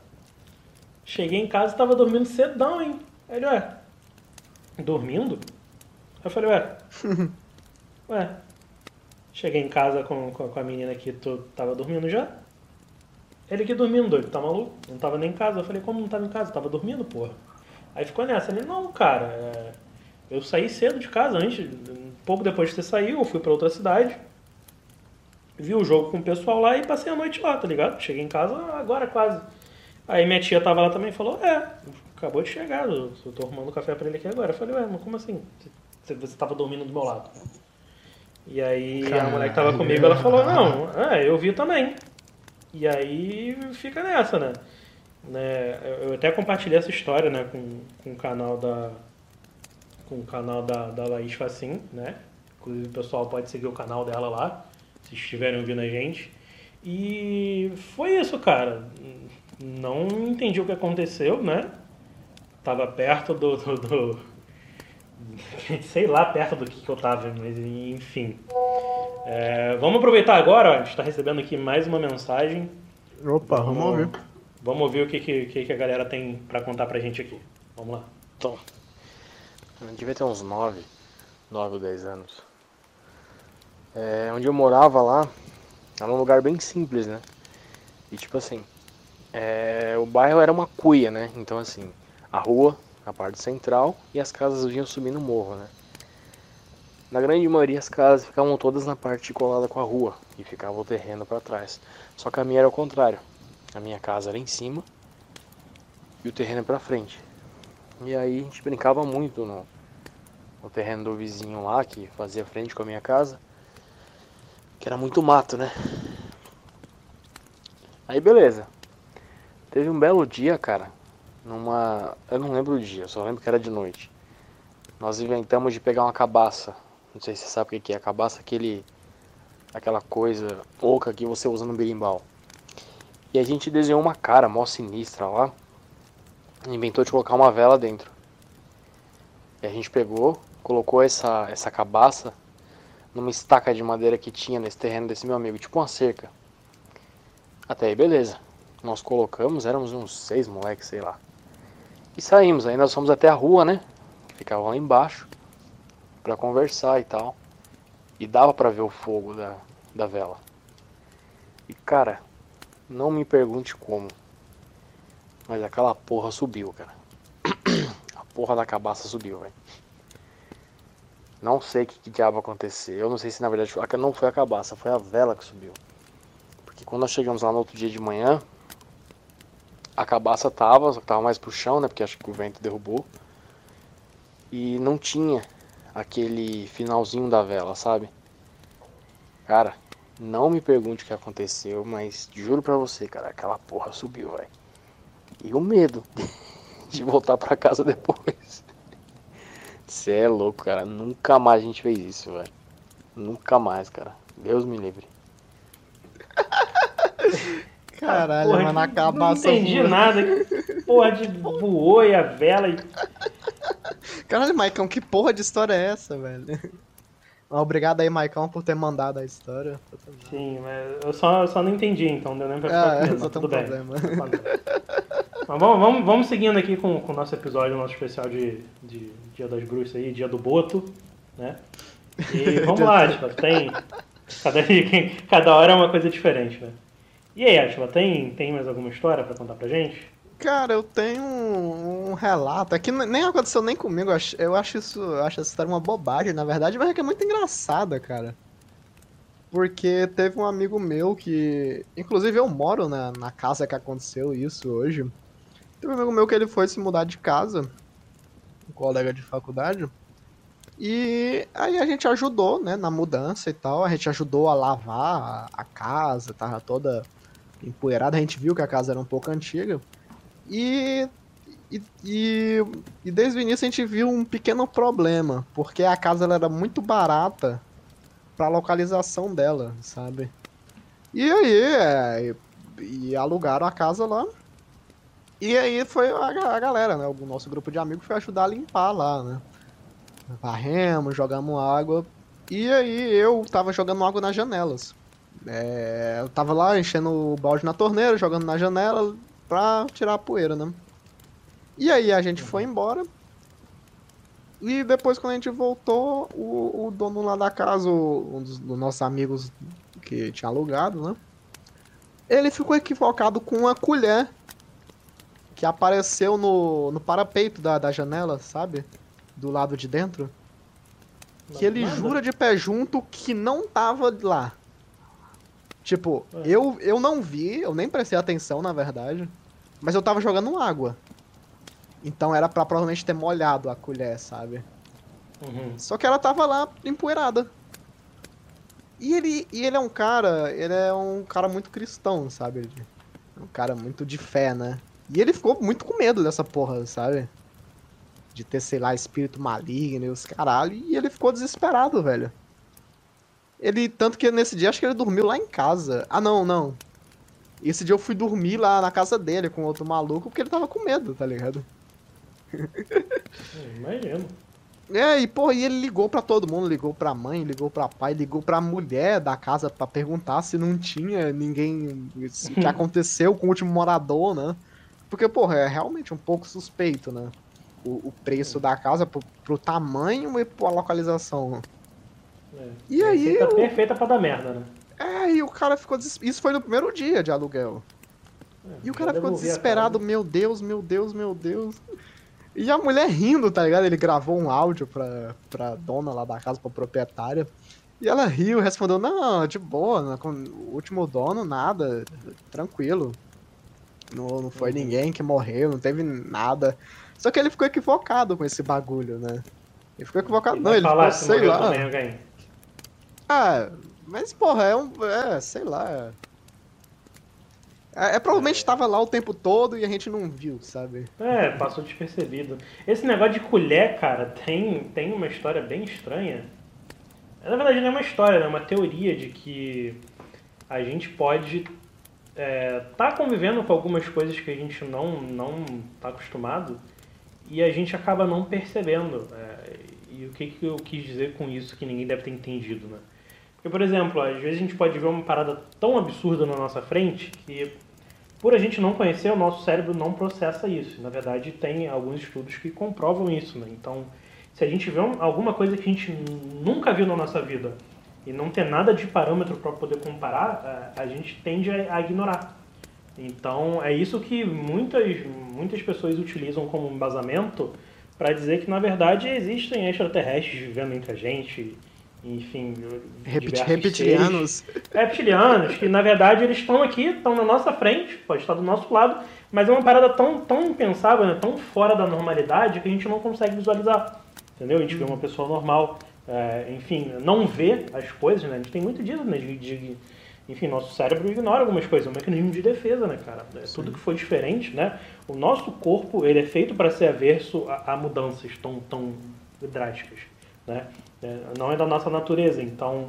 Cheguei em casa e tava dormindo cedão, hein? Aí ele, ué, dormindo? Eu falei, ué, ué, cheguei em casa com, com, com a menina que tu tava dormindo já? Ele que dormindo, doido, tá maluco? Não tava nem em casa. Eu falei, como não tava em casa? Tava dormindo, porra. Aí ficou nessa. Ele, não, cara, é... eu saí cedo de casa antes, pouco depois de você saiu, eu fui pra outra cidade vi o jogo com o pessoal lá e passei a noite lá, tá ligado? Cheguei em casa agora quase. Aí minha tia tava lá também e falou, é, acabou de chegar, eu, tô arrumando café pra ele aqui agora. Eu falei, ué, mas como assim? Você, você tava dormindo do meu lado. E aí a mulher que tava comigo, ela falou, não, é, eu vi também. E aí fica nessa, né? né? Eu até compartilhei essa história, né, com, com o canal da com o canal da, da Laís Facim, né? Inclusive o pessoal pode seguir o canal dela lá se estiverem ouvindo a gente. E foi isso, cara. Não entendi o que aconteceu, né? Tava perto do. do, do... sei lá, perto do que, que eu tava, mas enfim. É, vamos aproveitar agora, ó, a gente está recebendo aqui mais uma mensagem. Opa, vamos, vamos ouvir. Vamos ouvir o que, que, que a galera tem para contar pra gente aqui. Vamos lá. Então, devia ter uns 9, 9 ou 10 anos. É, onde eu morava lá, era um lugar bem simples, né? E tipo assim, é, o bairro era uma cuia, né? Então assim, a rua, a parte central e as casas vinham subindo o morro, né? Na grande maioria as casas ficavam todas na parte colada com a rua e ficava o terreno para trás. Só que a minha era o contrário. A minha casa era em cima e o terreno para frente. E aí a gente brincava muito no, no terreno do vizinho lá que fazia frente com a minha casa que era muito mato, né? Aí beleza. Teve um belo dia, cara, numa. Eu não lembro o dia, só lembro que era de noite. Nós inventamos de pegar uma cabaça. Não sei se você sabe o que é a cabaça, aquele. aquela coisa oca que você usa no berimbau. E a gente desenhou uma cara mó sinistra lá. Inventou de colocar uma vela dentro. E a gente pegou, colocou essa, essa cabaça numa estaca de madeira que tinha nesse terreno desse meu amigo, tipo uma cerca. Até aí, beleza. Nós colocamos, éramos uns seis moleques, sei lá. E saímos, aí nós fomos até a rua, né? Que ficava lá embaixo, para conversar e tal. E dava para ver o fogo da, da vela. E cara, não me pergunte como. Mas aquela porra subiu, cara. A porra da cabaça subiu, velho. Não sei o que, que diabo aconteceu. Eu não sei se na verdade não foi a cabaça, foi a vela que subiu. Porque quando nós chegamos lá no outro dia de manhã, a cabaça tava, só que tava mais pro chão, né? Porque acho que o vento derrubou. E não tinha aquele finalzinho da vela, sabe? Cara, não me pergunte o que aconteceu, mas juro pra você, cara, aquela porra subiu, velho. E o medo de voltar pra casa depois. Você é louco, cara. Nunca mais a gente fez isso, velho. Nunca mais, cara. Deus me livre. Caralho, porra, mano, a Não entendi nada. Porra de voou e a vela e... Caralho, Maicon, que porra de história é essa, velho? Obrigado aí, Maicon, por ter mandado a história. Sim, mas eu só, eu só não entendi, então deu nem pra ficar ah, com tudo bem. Problema. Mas vamos, vamos, vamos seguindo aqui com, com o nosso episódio, o nosso especial de, de Dia das Bruxas aí, Dia do Boto, né? E vamos lá, Atila, tem... Cada, cada hora é uma coisa diferente, né? E aí, Atila, tem, tem mais alguma história para contar pra gente? Cara, eu tenho um, um, relato. Aqui nem aconteceu nem comigo. Eu acho, isso. Eu acho essa história uma bobagem, na verdade, mas é que é muito engraçada, cara. Porque teve um amigo meu que. Inclusive eu moro na, na casa que aconteceu isso hoje. Teve um amigo meu que ele foi se mudar de casa. Um colega de faculdade. E aí a gente ajudou, né, na mudança e tal. A gente ajudou a lavar a, a casa, tava toda empoeirada. A gente viu que a casa era um pouco antiga. E e, e, e, desde o início a gente viu um pequeno problema, porque a casa ela era muito barata pra localização dela, sabe? E aí, é, e alugaram a casa lá. E aí foi a, a, galera, né? O nosso grupo de amigos foi ajudar a limpar lá, né? Varremos, jogamos água. E aí eu tava jogando água nas janelas. É, eu tava lá enchendo o balde na torneira, jogando na janela pra tirar a poeira, né? E aí a gente foi embora. E depois quando a gente voltou, o, o dono lá da casa, um dos, dos nossos amigos que tinha alugado, né? Ele ficou equivocado com uma colher que apareceu no, no parapeito da, da janela, sabe? Do lado de dentro. que ele nada. jura de pé junto que não tava lá. Tipo, é. eu, eu não vi, eu nem prestei atenção, na verdade. Mas eu tava jogando água. Então era pra provavelmente ter molhado a colher, sabe? Uhum. Só que ela tava lá empoeirada. E ele, e ele é um cara, ele é um cara muito cristão, sabe? Um cara muito de fé, né? E ele ficou muito com medo dessa porra, sabe? De ter, sei lá, espírito maligno e os caralho. E ele ficou desesperado, velho. Ele, tanto que nesse dia, acho que ele dormiu lá em casa. Ah, não, não. Esse dia eu fui dormir lá na casa dele com outro maluco porque ele tava com medo, tá ligado? Imagino. É, e pô, e ele ligou para todo mundo, ligou pra mãe, ligou pra pai, ligou pra mulher da casa para perguntar se não tinha ninguém. o que aconteceu com o último morador, né? Porque, porra, é realmente um pouco suspeito, né? O, o preço da casa pro, pro tamanho e pra localização. É. E aí. Tá perfeita pra dar merda, né? É, e o cara ficou. Des... Isso foi no primeiro dia de aluguel. É, e o cara ficou desesperado, meu Deus, meu Deus, meu Deus. E a mulher rindo, tá ligado? Ele gravou um áudio pra, pra dona lá da casa, pra proprietária. E ela riu, respondeu, não, de boa, não, com o último dono, nada, tranquilo. Não, não foi uhum. ninguém que morreu, não teve nada. Só que ele ficou equivocado com esse bagulho, né? Ele ficou equivocado, não, ele ficou, sei lá. Também, ah, mas porra, é um. É, sei lá. É, é provavelmente estava lá o tempo todo e a gente não viu, sabe? É, passou despercebido. Esse negócio de colher, cara, tem, tem uma história bem estranha. Na verdade não é uma história, é uma teoria de que a gente pode é, tá convivendo com algumas coisas que a gente não não tá acostumado e a gente acaba não percebendo. É, e o que, que eu quis dizer com isso que ninguém deve ter entendido, né? Porque, por exemplo, às vezes a gente pode ver uma parada tão absurda na nossa frente que, por a gente não conhecer, o nosso cérebro não processa isso. Na verdade, tem alguns estudos que comprovam isso. Né? Então, se a gente vê alguma coisa que a gente nunca viu na nossa vida e não tem nada de parâmetro para poder comparar, a gente tende a ignorar. Então, é isso que muitas, muitas pessoas utilizam como embasamento para dizer que, na verdade, existem extraterrestres vivendo entre a gente enfim, Repeti reptilianos. Reptilianos, que na verdade eles estão aqui, estão na nossa frente, pode estar do nosso lado, mas é uma parada tão, tão impensável, né, tão fora da normalidade que a gente não consegue visualizar. Entendeu? A gente vê uma pessoa normal, é, enfim, não vê as coisas, né? A gente tem muito disso, né? De, de, enfim, nosso cérebro ignora algumas coisas, é um mecanismo de defesa, né, cara? É, tudo que foi diferente, né? O nosso corpo, ele é feito para ser averso a, a mudanças tão, tão drásticas, né? É, não é da nossa natureza, então,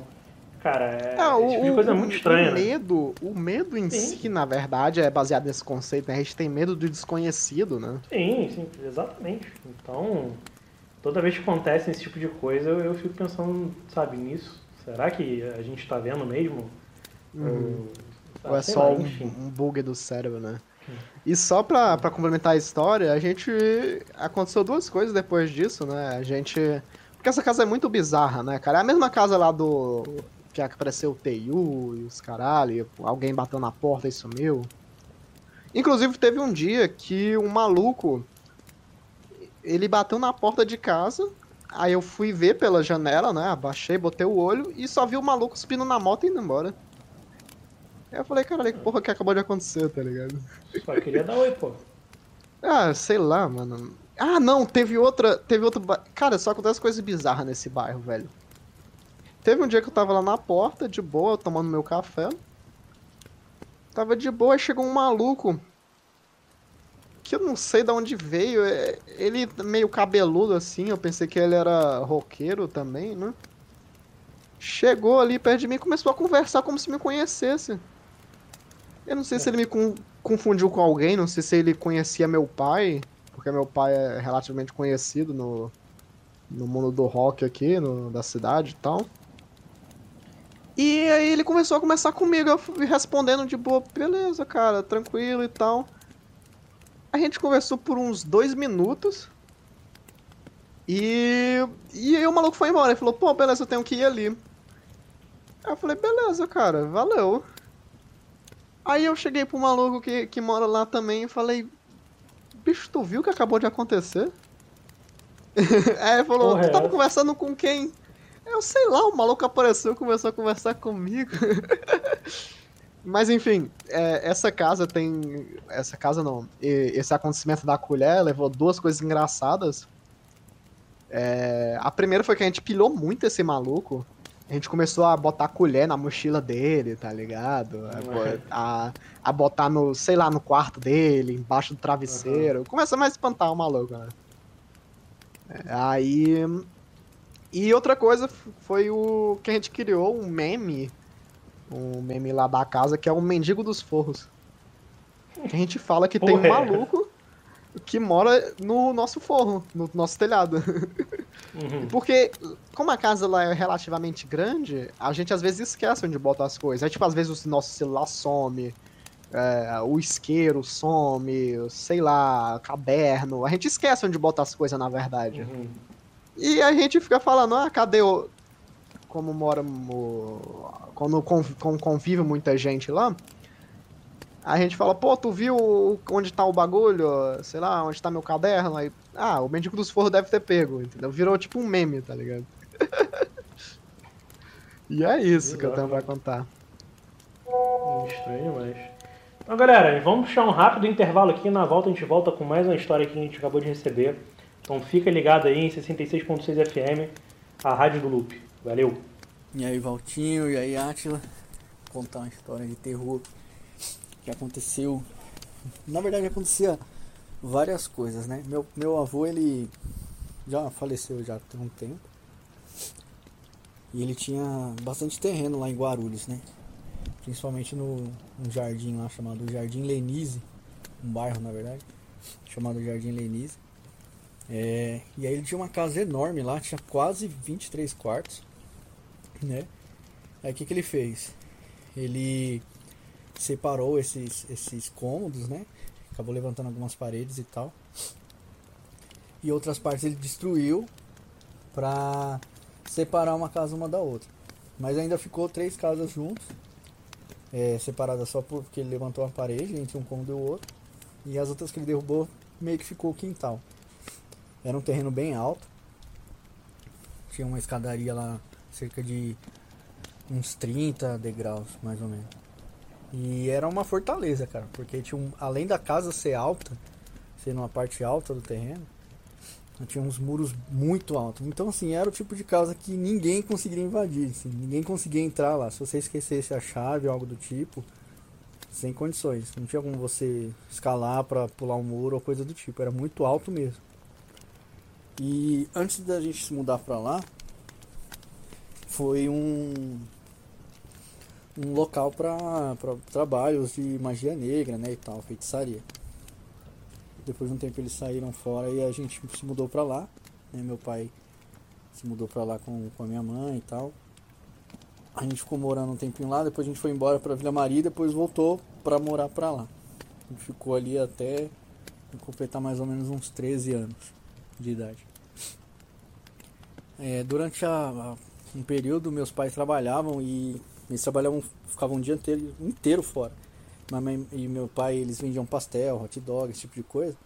cara, é, ah, tipo de coisa é muito estranha. O né? medo, né? o medo em sim. si, na verdade, é baseado nesse conceito, né? A gente tem medo do desconhecido, né? Sim, sim, exatamente. Então, toda vez que acontece esse tipo de coisa, eu, eu fico pensando, sabe, nisso. Será que a gente está vendo mesmo? Uhum. Ou, Ou é só lá, um, um, bug do cérebro, né? E só pra, pra complementar a história, a gente. Aconteceu duas coisas depois disso, né? A gente porque essa casa é muito bizarra, né, cara? É a mesma casa lá do. Que apareceu o TU e os caralho, alguém bateu na porta e sumiu. Inclusive, teve um dia que um maluco. Ele bateu na porta de casa, Aí eu fui ver pela janela, né? Abaixei, botei o olho e só vi o maluco subindo na moto e indo embora. Aí eu falei, caralho, que porra que acabou de acontecer, tá ligado? Só queria dar oi, pô. Ah, sei lá, mano. Ah, não, teve outra. Teve outro. ba- Cara, só acontece coisas bizarras nesse bairro, velho. Teve um dia que eu tava lá na porta, de boa, tomando meu café. Tava de boa, chegou um maluco. Que eu não sei de onde veio. é- Ele meio cabeludo assim, eu pensei que ele era roqueiro também, né? Chegou ali perto de mim e começou a conversar como se me conhecesse. Eu não sei se ele me con- confundiu com alguém, não sei se ele conhecia meu pai, porque meu pai é relativamente conhecido no, no mundo do rock aqui, no, da cidade e tal. E aí ele começou a conversar comigo, eu fui respondendo de boa, beleza, cara, tranquilo e tal. A gente conversou por uns dois minutos. E, e aí o maluco foi embora. Ele falou, pô, beleza, eu tenho que ir ali. Aí eu falei, beleza, cara, valeu. Aí eu cheguei pro maluco que, que mora lá também e falei, bicho, tu viu o que acabou de acontecer? Aí ele falou, Porra, tu tava é? conversando com quem? Eu sei lá, o maluco apareceu e começou a conversar comigo. Mas enfim, é, essa casa tem. Essa casa não. e- esse acontecimento da colher levou duas coisas engraçadas. É, a primeira foi que a gente pilhou muito esse maluco. A gente começou a botar colher na mochila dele, tá ligado? A, a, a botar no, sei lá, no quarto dele, embaixo do travesseiro. Começamos a espantar o maluco, né? É, Aí. E outra coisa foi o que a gente criou, um meme. Um meme lá da casa, que é o Mendigo dos Forros. Que a gente fala que tem um Porra, maluco que mora no nosso forro, no nosso telhado. Uhum. Porque, como a casa lá é relativamente grande, a gente às vezes esquece onde bota as coisas. Aí, tipo, às vezes o nosso celular some, é, o isqueiro some, sei lá, caderno. A gente esquece onde bota as coisas, na verdade. Uhum. E a gente fica falando, ah, cadê o. Como mora. o- Quando conv- com- convive muita gente lá. A gente fala, pô, tu viu onde tá o bagulho? Sei lá, onde tá meu caderno? Aí, ah, o mendigo dos forros deve ter pego, entendeu? Virou tipo um meme, tá ligado? e é isso que eu tenho pra contar. Estranho, mas. Então, galera, vamos puxar um rápido intervalo aqui. Na volta a gente volta com mais uma história que a gente acabou de receber. Então fica ligado aí em 66.6 FM, a Rádio do Loop. Valeu! E aí, Valtinho, e aí, Átila. Vou contar uma história de terror que aconteceu. Na verdade, acontecia várias coisas, né? Meu, meu avô, ele já faleceu já tem um tempo. E ele tinha bastante terreno lá em Guarulhos, né? Principalmente no, num jardim lá chamado Jardim Lenise. Um bairro, na verdade. Chamado Jardim Lenise. É, e aí ele tinha uma casa enorme lá, tinha quase 23 quartos né? Aí o que, que ele fez? Ele separou esses, esses cômodos, né? Acabou levantando algumas paredes e tal. E outras partes ele destruiu pra separar uma casa uma da outra. Mas ainda ficou três casas juntos, é, separadas só porque ele levantou uma parede entre um cômodo e o outro. E as outras que ele derrubou meio que ficou o quintal. Era um terreno bem alto. Tinha uma escadaria lá cerca de uns 30 degraus, mais ou menos. E era uma fortaleza, cara, porque tinha um, além da casa ser alta, ser numa parte alta do terreno, tinha uns muros muito altos. Então, assim, era o tipo de casa que ninguém conseguiria invadir, assim, ninguém conseguia entrar lá. Se você esquecesse a chave ou algo do tipo, sem condições. Não tinha como você escalar para pular um muro ou coisa do tipo. Era muito alto mesmo. E antes da gente se mudar pra lá, foi um um local para trabalhos de magia negra, né, e tal, feitiçaria. Depois de um tempo eles saíram fora e a gente se mudou pra lá, né, meu pai se mudou pra lá com, com a minha mãe e tal. A gente ficou morando um tempinho lá, depois a gente foi embora pra Vila Maria depois voltou pra morar pra lá. A gente ficou ali até completar mais ou menos uns 13 anos de idade. É, durante a, a- um período meus pais trabalhavam e eles trabalhavam, ficavam um dia inteiro, inteiro fora. Minha mãe e meu pai eles vendiam pastel, hot dog, esse tipo de coisa.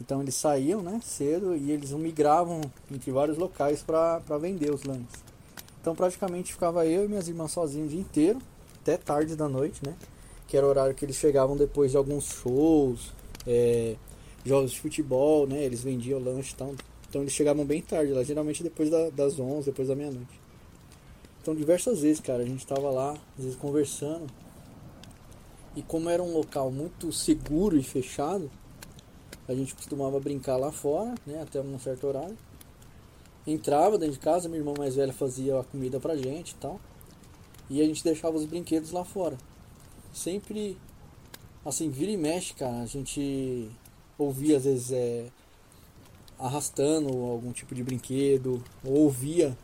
Então eles saíam né, cedo e eles migravam entre vários locais para vender os lanches. Então praticamente ficava eu e minhas irmãs sozinhos o dia inteiro, até tarde da noite, né? Que era o horário que eles chegavam depois de alguns shows, é, jogos de futebol, né? Eles vendiam lanche e tal. Então eles chegavam bem tarde lá, geralmente depois da, das 11, depois da meia-noite. Então diversas vezes, cara, a gente tava lá, às vezes conversando. E como era um local muito seguro e fechado, a gente costumava brincar lá fora, né, até um certo horário. Entrava dentro de casa, minha irmã mais velha fazia a comida pra gente e tal. E a gente deixava os brinquedos lá fora. Sempre, assim, vira e mexe, cara, a gente ouvia às vezes é, arrastando algum tipo de brinquedo, ou ouvia,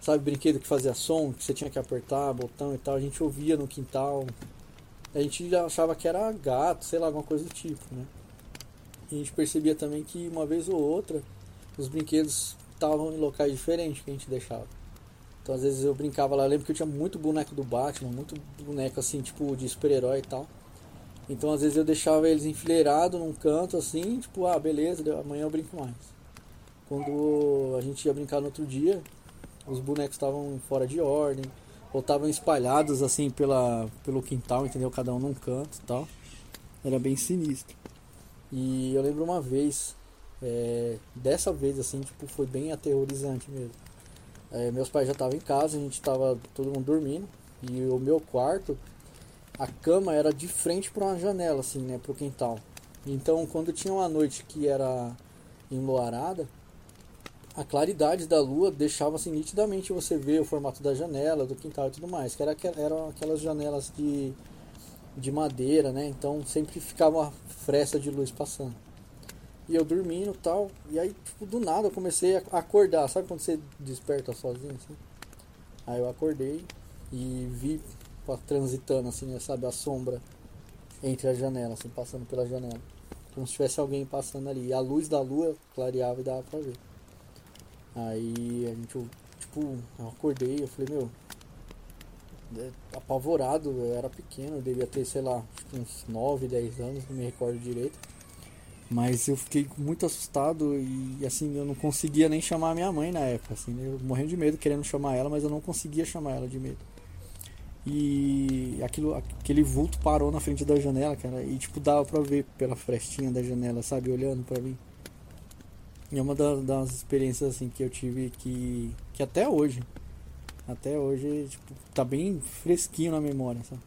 sabe, brinquedo que fazia som, que você tinha que apertar botão e tal, a gente ouvia no quintal. A gente achava que era gato, sei lá, alguma coisa do tipo, né? E a gente percebia também que uma vez ou outra os brinquedos estavam em locais diferentes que a gente deixava. Então às vezes eu brincava lá, eu lembro que eu tinha muito boneco do Batman, muito boneco assim, tipo de super-herói e tal. Então às vezes eu deixava eles enfileirados num canto assim, tipo, ah, beleza, amanhã eu brinco mais. Quando a gente ia brincar no outro dia, os bonecos estavam fora de ordem, ou estavam espalhados assim pela, pelo quintal, entendeu? Cada um num canto e tal. Era bem sinistro. E eu lembro uma vez, é, dessa vez assim, tipo, foi bem aterrorizante mesmo. É, meus pais já estavam em casa, a gente estava todo mundo dormindo, e o meu quarto, a cama era de frente para uma janela, assim, né, pro quintal. Então, quando tinha uma noite que era enluarada, a claridade da lua deixava assim nitidamente você ver o formato da janela, do quintal e tudo mais, que era, eram aquelas janelas de de madeira, né? Então sempre ficava uma fresta de luz passando. E eu dormindo e tal. E aí, tipo, do nada eu comecei a acordar. Sabe quando você desperta sozinho assim? Aí eu acordei e vi transitando assim, né, sabe, a sombra entre as janelas, assim, passando pela janela. Como se tivesse alguém passando ali. E a luz da lua clareava e dava pra ver. Aí a gente, tipo, eu acordei, eu falei, meu, é, apavorado, eu era pequeno, eu devia ter, sei lá, uns 9, 10 anos, não me recordo direito. Mas eu fiquei muito assustado e assim, eu não conseguia nem chamar minha mãe na época, assim, eu morrendo de medo querendo chamar ela, mas eu não conseguia chamar ela de medo. E aquilo, aquele vulto parou na frente da janela, cara, e tipo dava pra ver pela frestinha da janela, sabe, olhando pra mim. E é uma das, das experiências assim que eu tive que, que até hoje até hoje, tipo, tá bem fresquinho na memória, sabe?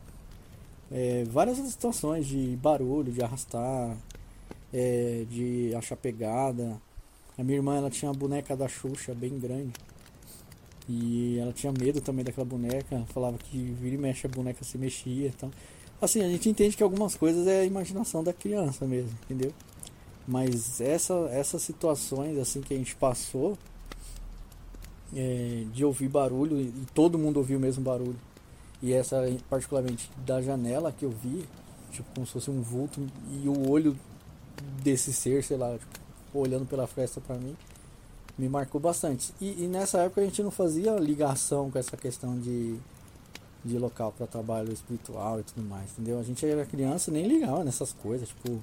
É, várias situações de barulho, de arrastar, é, de achar pegada. A minha irmã ela tinha a boneca da Xuxa bem grande. E ela tinha medo também daquela boneca. Falava que vira e mexe a boneca se mexia. Então, assim, a gente entende que algumas coisas é a imaginação da criança mesmo, entendeu? Mas essa, essas situações assim que a gente passou é, de ouvir barulho e todo mundo ouviu o mesmo barulho. E essa, particularmente da janela que eu vi, tipo, como se fosse um vulto e o olho desse ser, sei lá, tipo, olhando pela fresta para mim, me marcou bastante. E, e, nessa época a gente não fazia ligação com essa questão de, de local para trabalho espiritual e tudo mais, entendeu? A gente era criança nem ligava nessas coisas, tipo,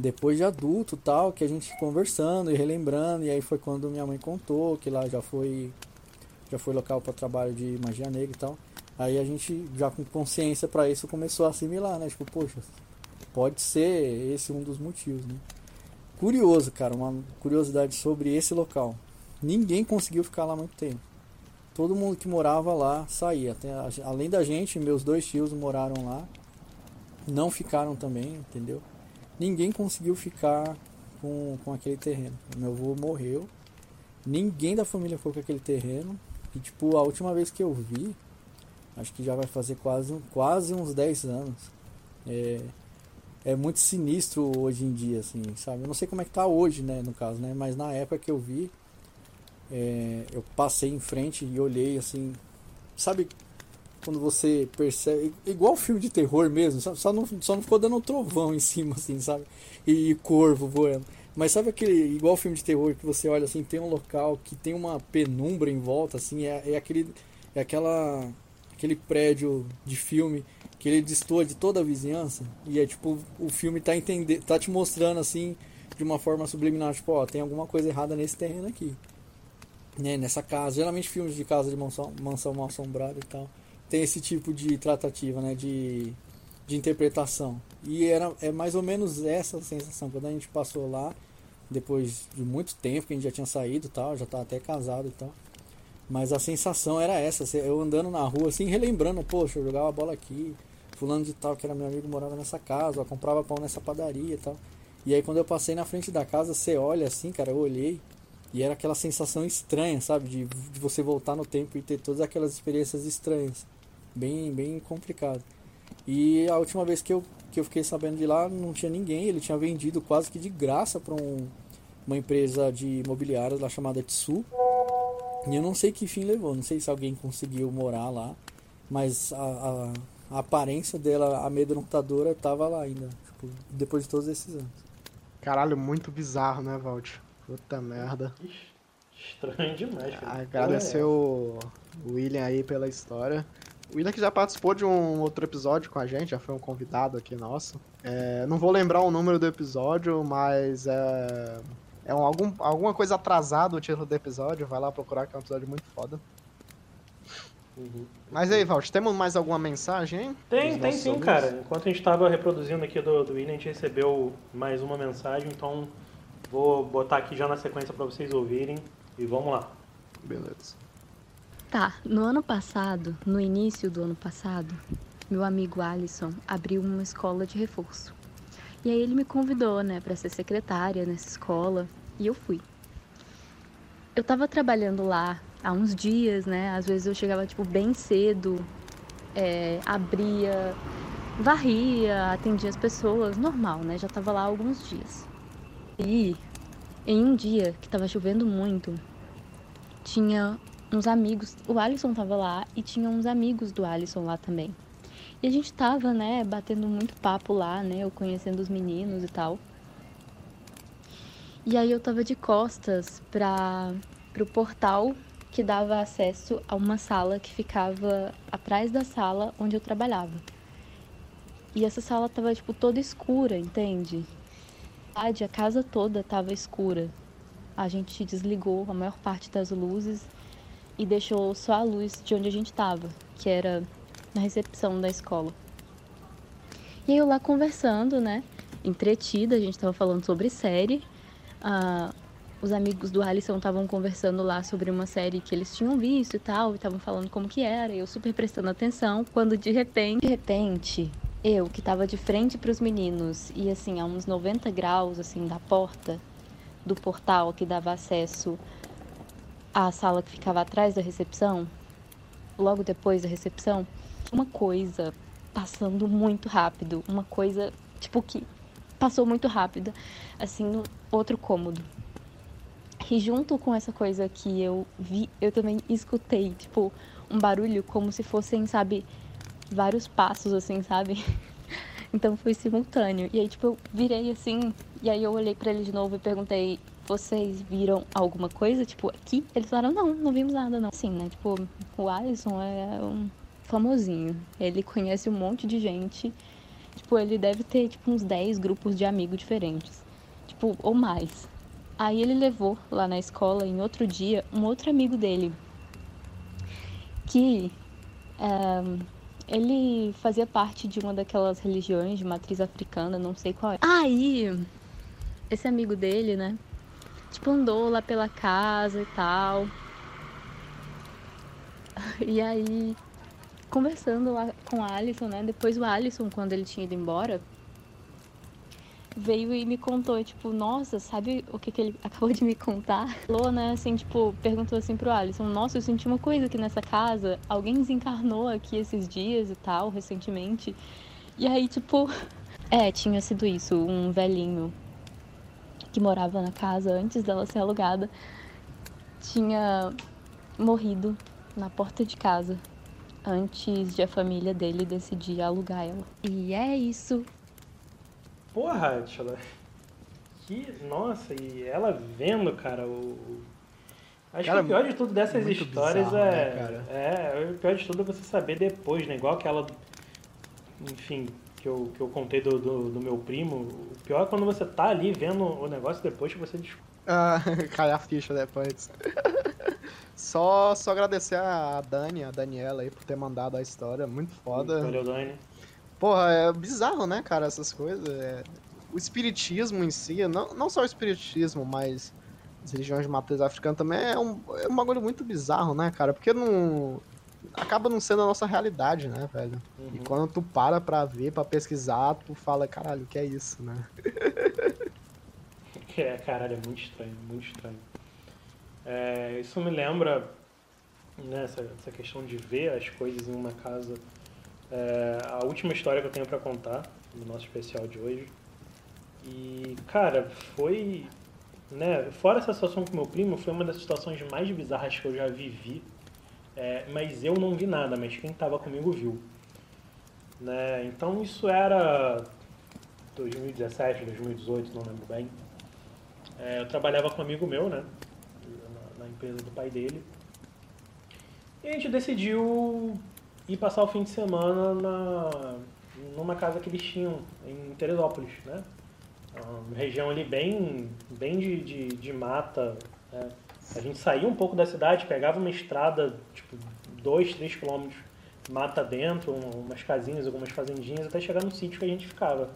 depois de adulto tal, que a gente conversando e relembrando, e aí foi quando minha mãe contou que lá já foi já foi local para trabalho de magia negra e tal. Aí a gente já com consciência para isso começou a assimilar, né? Tipo, poxa, pode ser esse um dos motivos, né? Curioso, cara, uma curiosidade sobre esse local. Ninguém conseguiu ficar lá muito tempo. Todo mundo que morava lá saía. Até, além da gente, meus dois tios moraram lá. Não ficaram também, entendeu? Ninguém conseguiu ficar com, com aquele terreno. Meu avô morreu, ninguém da família foi com aquele terreno. E tipo, a última vez que eu vi, acho que já vai fazer quase, quase uns 10 anos. É, é muito sinistro hoje em dia, assim, sabe? Eu não sei como é que tá hoje, né, no caso, né? Mas na época que eu vi, é, eu passei em frente e olhei assim, sabe quando você percebe. Igual filme de terror mesmo, só não, só não ficou dando um trovão em cima, assim, sabe? E, e corvo voando. Mas sabe aquele. Igual filme de terror que você olha assim, tem um local que tem uma penumbra em volta, assim, é, é aquele. É aquela. aquele prédio de filme que ele destoa de toda a vizinhança. E é tipo, o filme tá entendendo. tá te mostrando assim de uma forma subliminar, tipo, ó, tem alguma coisa errada nesse terreno aqui. Né, nessa casa. Geralmente filmes de casa de mansão, mansão mal assombrada e tal. Tem esse tipo de tratativa, né? De, de interpretação. E era, é mais ou menos essa sensação. Quando a gente passou lá, depois de muito tempo que a gente já tinha saído tal, já tá até casado e tal. Mas a sensação era essa, eu andando na rua assim, relembrando, poxa, eu jogava bola aqui, fulano de tal, que era meu amigo, morava nessa casa, eu comprava pão nessa padaria e tal. E aí quando eu passei na frente da casa, você olha assim, cara, eu olhei e era aquela sensação estranha, sabe? De, de você voltar no tempo e ter todas aquelas experiências estranhas. Bem, bem complicado. E a última vez que eu, que eu fiquei sabendo de lá, não tinha ninguém. Ele tinha vendido quase que de graça para um, uma empresa de imobiliárias lá chamada Tsu. E eu não sei que fim levou. Não sei se alguém conseguiu morar lá. Mas a, a, a aparência dela, amedrontadora, tava lá ainda. Tipo, depois de todos esses anos. Caralho, muito bizarro, né, Valt? Puta merda. Estranho demais. Cara. Agradecer o William aí pela história. O William que já participou de um outro episódio com a gente, já foi um convidado aqui nosso. É, não vou lembrar o número do episódio, mas é, é um, algum, alguma coisa atrasada o título do episódio. Vai lá procurar que é um episódio muito foda. Uhum. Mas aí, Valt, temos mais alguma mensagem, hein? Tem, tem sim, ouvintes? cara. Enquanto a gente estava reproduzindo aqui do, do William, a gente recebeu mais uma mensagem, então Vou botar aqui já na sequência para vocês ouvirem e vamos lá. Beleza. Tá, no ano passado, no início do ano passado, meu amigo Alisson abriu uma escola de reforço. E aí ele me convidou, né, para ser secretária nessa escola, e eu fui. Eu tava trabalhando lá há uns dias, né? Às vezes eu chegava tipo bem cedo, é, abria, varria, atendia as pessoas, normal, né? Já tava lá há alguns dias. E em um dia que tava chovendo muito, tinha uns amigos, o Alisson tava lá e tinha uns amigos do Alisson lá também. E a gente tava, né, batendo muito papo lá, né, eu conhecendo os meninos e tal. E aí eu tava de costas para pro portal que dava acesso a uma sala que ficava atrás da sala onde eu trabalhava. E essa sala tava tipo toda escura, entende? a casa toda estava escura. A gente desligou a maior parte das luzes e deixou só a luz de onde a gente estava, que era na recepção da escola. E eu lá conversando, né? Entretida, a gente estava falando sobre série. Ah, os amigos do Alisson estavam conversando lá sobre uma série que eles tinham visto e tal, e estavam falando como que era, e eu super prestando atenção, quando de repente, de repente, eu que estava de frente para os meninos e assim a uns 90 graus assim da porta do portal que dava acesso à sala que ficava atrás da recepção, logo depois da recepção, uma coisa passando muito rápido, uma coisa tipo que passou muito rápida assim no outro cômodo. E junto com essa coisa que eu vi, eu também escutei, tipo, um barulho como se fossem, sabe, vários passos, assim, sabe? Então foi simultâneo. E aí, tipo, eu virei assim, e aí eu olhei para ele de novo e perguntei: vocês viram alguma coisa, tipo, aqui? Eles falaram: não, não vimos nada, não. Sim, né? Tipo, o Alisson é um famosinho. Ele conhece um monte de gente. Tipo, ele deve ter, tipo, uns 10 grupos de amigos diferentes. Tipo, ou mais. Aí ele levou lá na escola, em outro dia, um outro amigo dele. Que. Um, ele fazia parte de uma daquelas religiões de matriz africana, não sei qual é. Aí, esse amigo dele, né? Tipo, andou lá pela casa e tal. E aí, conversando lá com o Alisson, né? Depois o Alisson, quando ele tinha ido embora, veio e me contou, tipo, nossa, sabe o que, que ele acabou de me contar? Falou, né, assim, tipo, perguntou assim pro Alisson, nossa, eu senti uma coisa aqui nessa casa, alguém desencarnou aqui esses dias e tal, recentemente. E aí, tipo, é, tinha sido isso, um velhinho que morava na casa antes dela ser alugada, tinha morrido na porta de casa antes de a família dele decidir alugar ela. E é isso. Porra, Atila. Que. Nossa, e ela vendo, cara, o. Acho cara, que o pior de tudo dessas histórias bizarro, é. Né, é, o pior de tudo é você saber depois, né? Igual aquela. Enfim, que eu, que eu contei do, do, do meu primo. O pior é quando você tá ali vendo o negócio depois que você descobre. Ah, cai a ficha depois. só, só agradecer a Dani, a Daniela aí por ter mandado a história, muito foda. Valeu, Dani. Porra, é bizarro, né, cara, essas coisas. É... O espiritismo em si, não, não só o espiritismo, mas as religiões de matriz africana também é um, é um bagulho muito bizarro, né, cara? Porque não. Acaba não sendo a nossa realidade, né, velho? E Uhum. quando tu para pra ver, pra pesquisar, tu fala, caralho, o que é isso, né? É, caralho, é muito estranho, muito estranho. É, isso me lembra né, essa, essa questão de ver as coisas em uma casa. É, a última história que eu tenho pra contar no nosso especial de hoje. E, cara, foi. Né, fora essa situação com meu primo, foi uma das situações mais bizarras que eu já vivi. É, mas eu não vi nada, mas quem tava comigo viu. Né, então isso era 2017, 2018, não lembro bem. É, eu trabalhava com um amigo meu, né? Na, na empresa do pai dele. E a gente decidiu ir passar o fim de semana na, numa casa que eles tinham em Teresópolis, né? Uma região ali bem, bem de, de, de mata. né? A gente saía um pouco da cidade, pegava uma estrada, tipo, 2, 3 quilômetros, mata dentro, um- umas casinhas, algumas fazendinhas, até chegar no sítio que a gente ficava.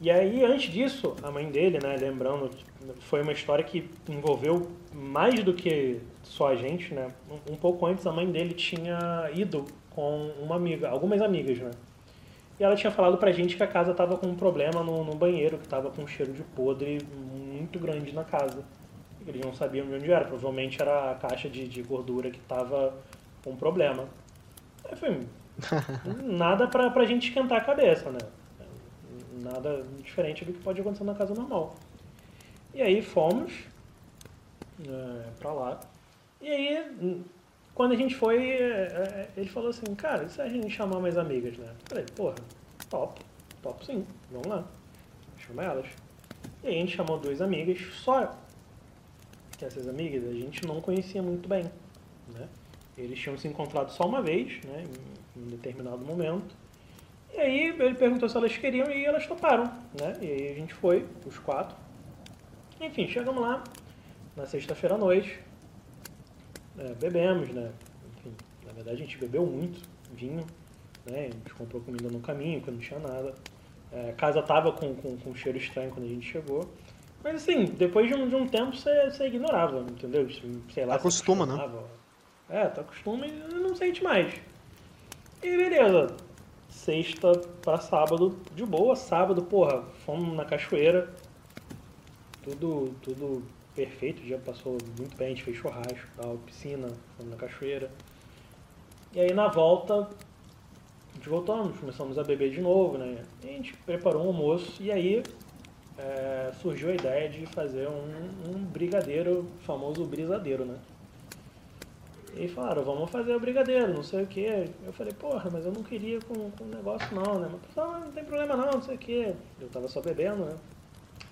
E aí, antes disso, a mãe dele, né, lembrando, foi uma história que envolveu mais do que só a gente, né? Um pouco antes, a mãe dele tinha ido com uma amiga, algumas amigas, né? E ela tinha falado pra gente que a casa tava com um problema no, no banheiro, que tava com um cheiro de podre muito grande na casa. Eles não sabiam de onde era, provavelmente era a caixa de, de gordura que tava com problema. Aí foi nada pra, pra gente esquentar a cabeça, né? Nada diferente do que pode acontecer na casa normal. E aí fomos é, pra lá. E aí, quando a gente foi, é, é, ele falou assim, cara, e se a gente chamar mais amigas, né? Eu falei, porra, top, top sim, vamos lá. Chama elas. E aí a gente chamou duas amigas, só essas amigas a gente não conhecia muito bem, né? Eles tinham se encontrado só uma vez, né, em, em determinado momento. E aí ele perguntou se elas queriam e elas toparam, né? E aí a gente foi, os quatro. Enfim, chegamos lá na sexta-feira à noite, é, bebemos, né? Enfim, na verdade a gente bebeu muito vinho, né? A gente comprou comida no caminho, que não tinha nada. É, a casa tava com, com, com um cheiro estranho quando a gente chegou. Mas assim, depois de um, de um tempo você, você ignorava, entendeu? Sei lá, você Acostuma, né? É, tu acostuma e não sente mais. E beleza. Sexta pra sábado, de boa, sábado, porra, fomos na cachoeira. Tudo, tudo perfeito, o dia passou muito bem, a gente fez churrasco, tal, piscina, fomos na cachoeira. E aí na volta, a gente voltamos, começamos a beber de novo, né? E a gente preparou um almoço e aí é, surgiu a ideia de fazer um, um brigadeiro, famoso brisadeiro, né? E falaram, vamos fazer o brigadeiro, não sei o que. Eu falei, porra, mas eu não queria com, com negócio não, né? Mas, não, não tem problema não, não sei o que. Eu tava só bebendo, né?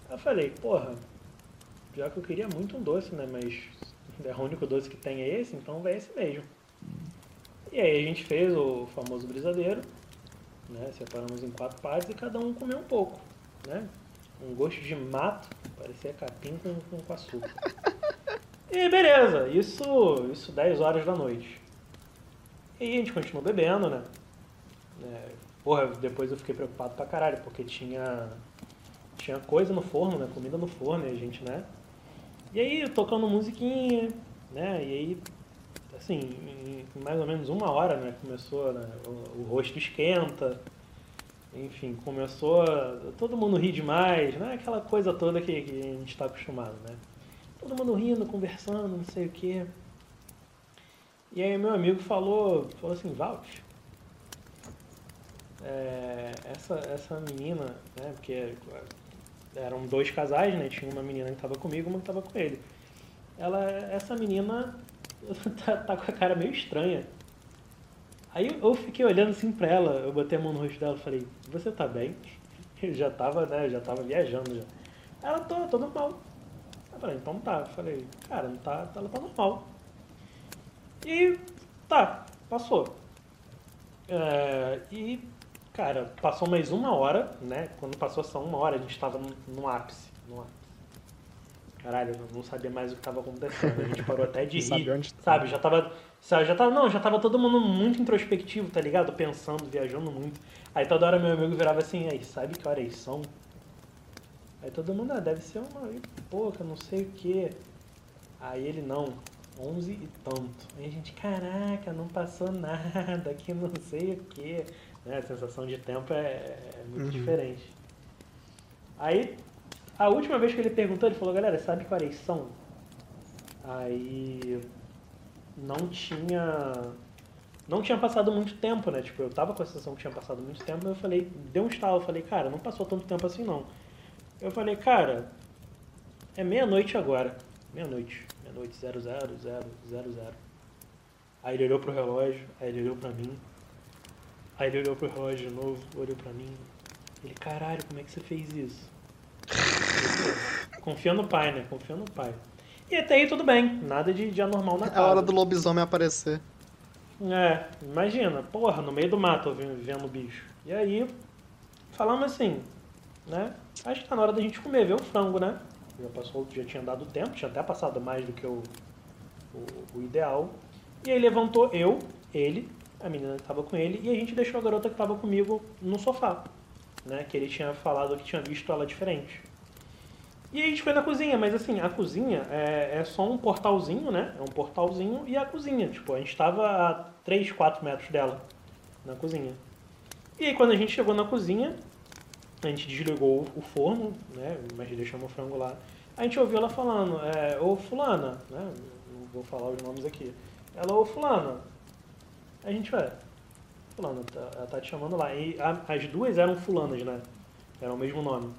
Eu falei, porra, já que eu queria muito um doce, né? Mas é o único doce que tem é esse, então vai esse mesmo. E aí a gente fez o famoso brisadeiro, né? Separamos em quatro partes e cada um comeu um pouco, né? Um gosto de mato, parecia capim com, com, açúcar. E beleza, isso, isso 10 horas da noite. E a gente continuou bebendo, né? É, porra, depois eu fiquei preocupado pra caralho, porque tinha, tinha coisa no forno, né? Comida no forno, e a gente, né? E aí, tocando musiquinha, né? E aí, assim, em mais ou menos uma hora, né? Começou, né? O, o rosto esquenta, enfim, começou. Todo mundo ri demais, né? Aquela coisa toda que, que a gente está acostumado, né? Todo mundo rindo, conversando, não sei o quê. E aí meu amigo falou, falou assim, Valt, é, essa, essa menina, né? Porque eram dois casais, né? Tinha uma menina que estava comigo uma que estava com ele. Ela, essa menina tá, tá com a cara meio estranha. Aí eu fiquei olhando assim pra ela, eu botei a mão no rosto dela e falei, você tá bem? Eu já tava, né, já tava viajando já. Ela, tô, tô normal. Eu falei, então tá. Eu falei, cara, não tá, ela tá normal. E tá, passou. É, e Cara, passou mais uma hora, né? Quando passou só uma hora, a gente tava no, no ápice. No ápice. Caralho, eu não sabia mais o que tava acontecendo. A gente parou até de rir. onde tá. Sabe, já tava. sabe, Já tava. Não, já tava todo mundo muito introspectivo, tá ligado? Pensando, viajando muito. Aí toda hora meu amigo virava assim, aí, sabe que horas são? Aí todo mundo, ah, deve ser uma e pouca, não sei o quê. Aí ele, não, 11 e tanto. Aí a gente, caraca, não passou nada, aqui não sei o quê. Né? A sensação de tempo é, é muito Uhum. diferente. Aí, a última vez que ele perguntou, ele falou, galera, sabe que horas são? Aí não tinha. Não tinha passado muito tempo, né? Tipo, eu tava com a sensação que tinha passado muito tempo, eu falei, deu um estalo, eu falei, cara, não passou tanto tempo assim não. Eu falei, cara, é meia-noite agora. Meia-noite. Meia-noite, 00, 0, 00. Aí ele olhou pro relógio, aí ele olhou pra mim. Aí ele olhou pro relógio de novo, olhou pra mim. Ele, caralho, como é que você fez isso? Confia no pai, né? Confia no pai. E até aí tudo bem, nada de, de anormal na É casa. a hora do lobisomem aparecer. É, imagina, porra, no meio do mato vendo o bicho. E aí, falamos assim, né? Acho que tá na hora da gente comer, ver o frango, né? Já passou, já tinha dado tempo, tinha até passado mais do que o, o, o ideal. E aí levantou eu, ele, a menina que tava com ele, e a gente deixou a garota que tava comigo no sofá, né? Que ele tinha falado que tinha visto ela diferente. E a gente foi na cozinha, mas assim, a cozinha é, é só um portalzinho, né? É um portalzinho e a cozinha. Tipo, a gente tava a 3, 4 metros dela na cozinha. E aí quando a gente chegou na cozinha, a gente desligou o forno, né? Mas deixamos o frango lá. A gente ouviu ela falando, é, ô fulana, né? Não vou falar os nomes aqui. Ela, ô fulana. A gente, ué, fulana, tá- ela tá te chamando lá. E a- as duas eram fulanas, né? Era o mesmo nome.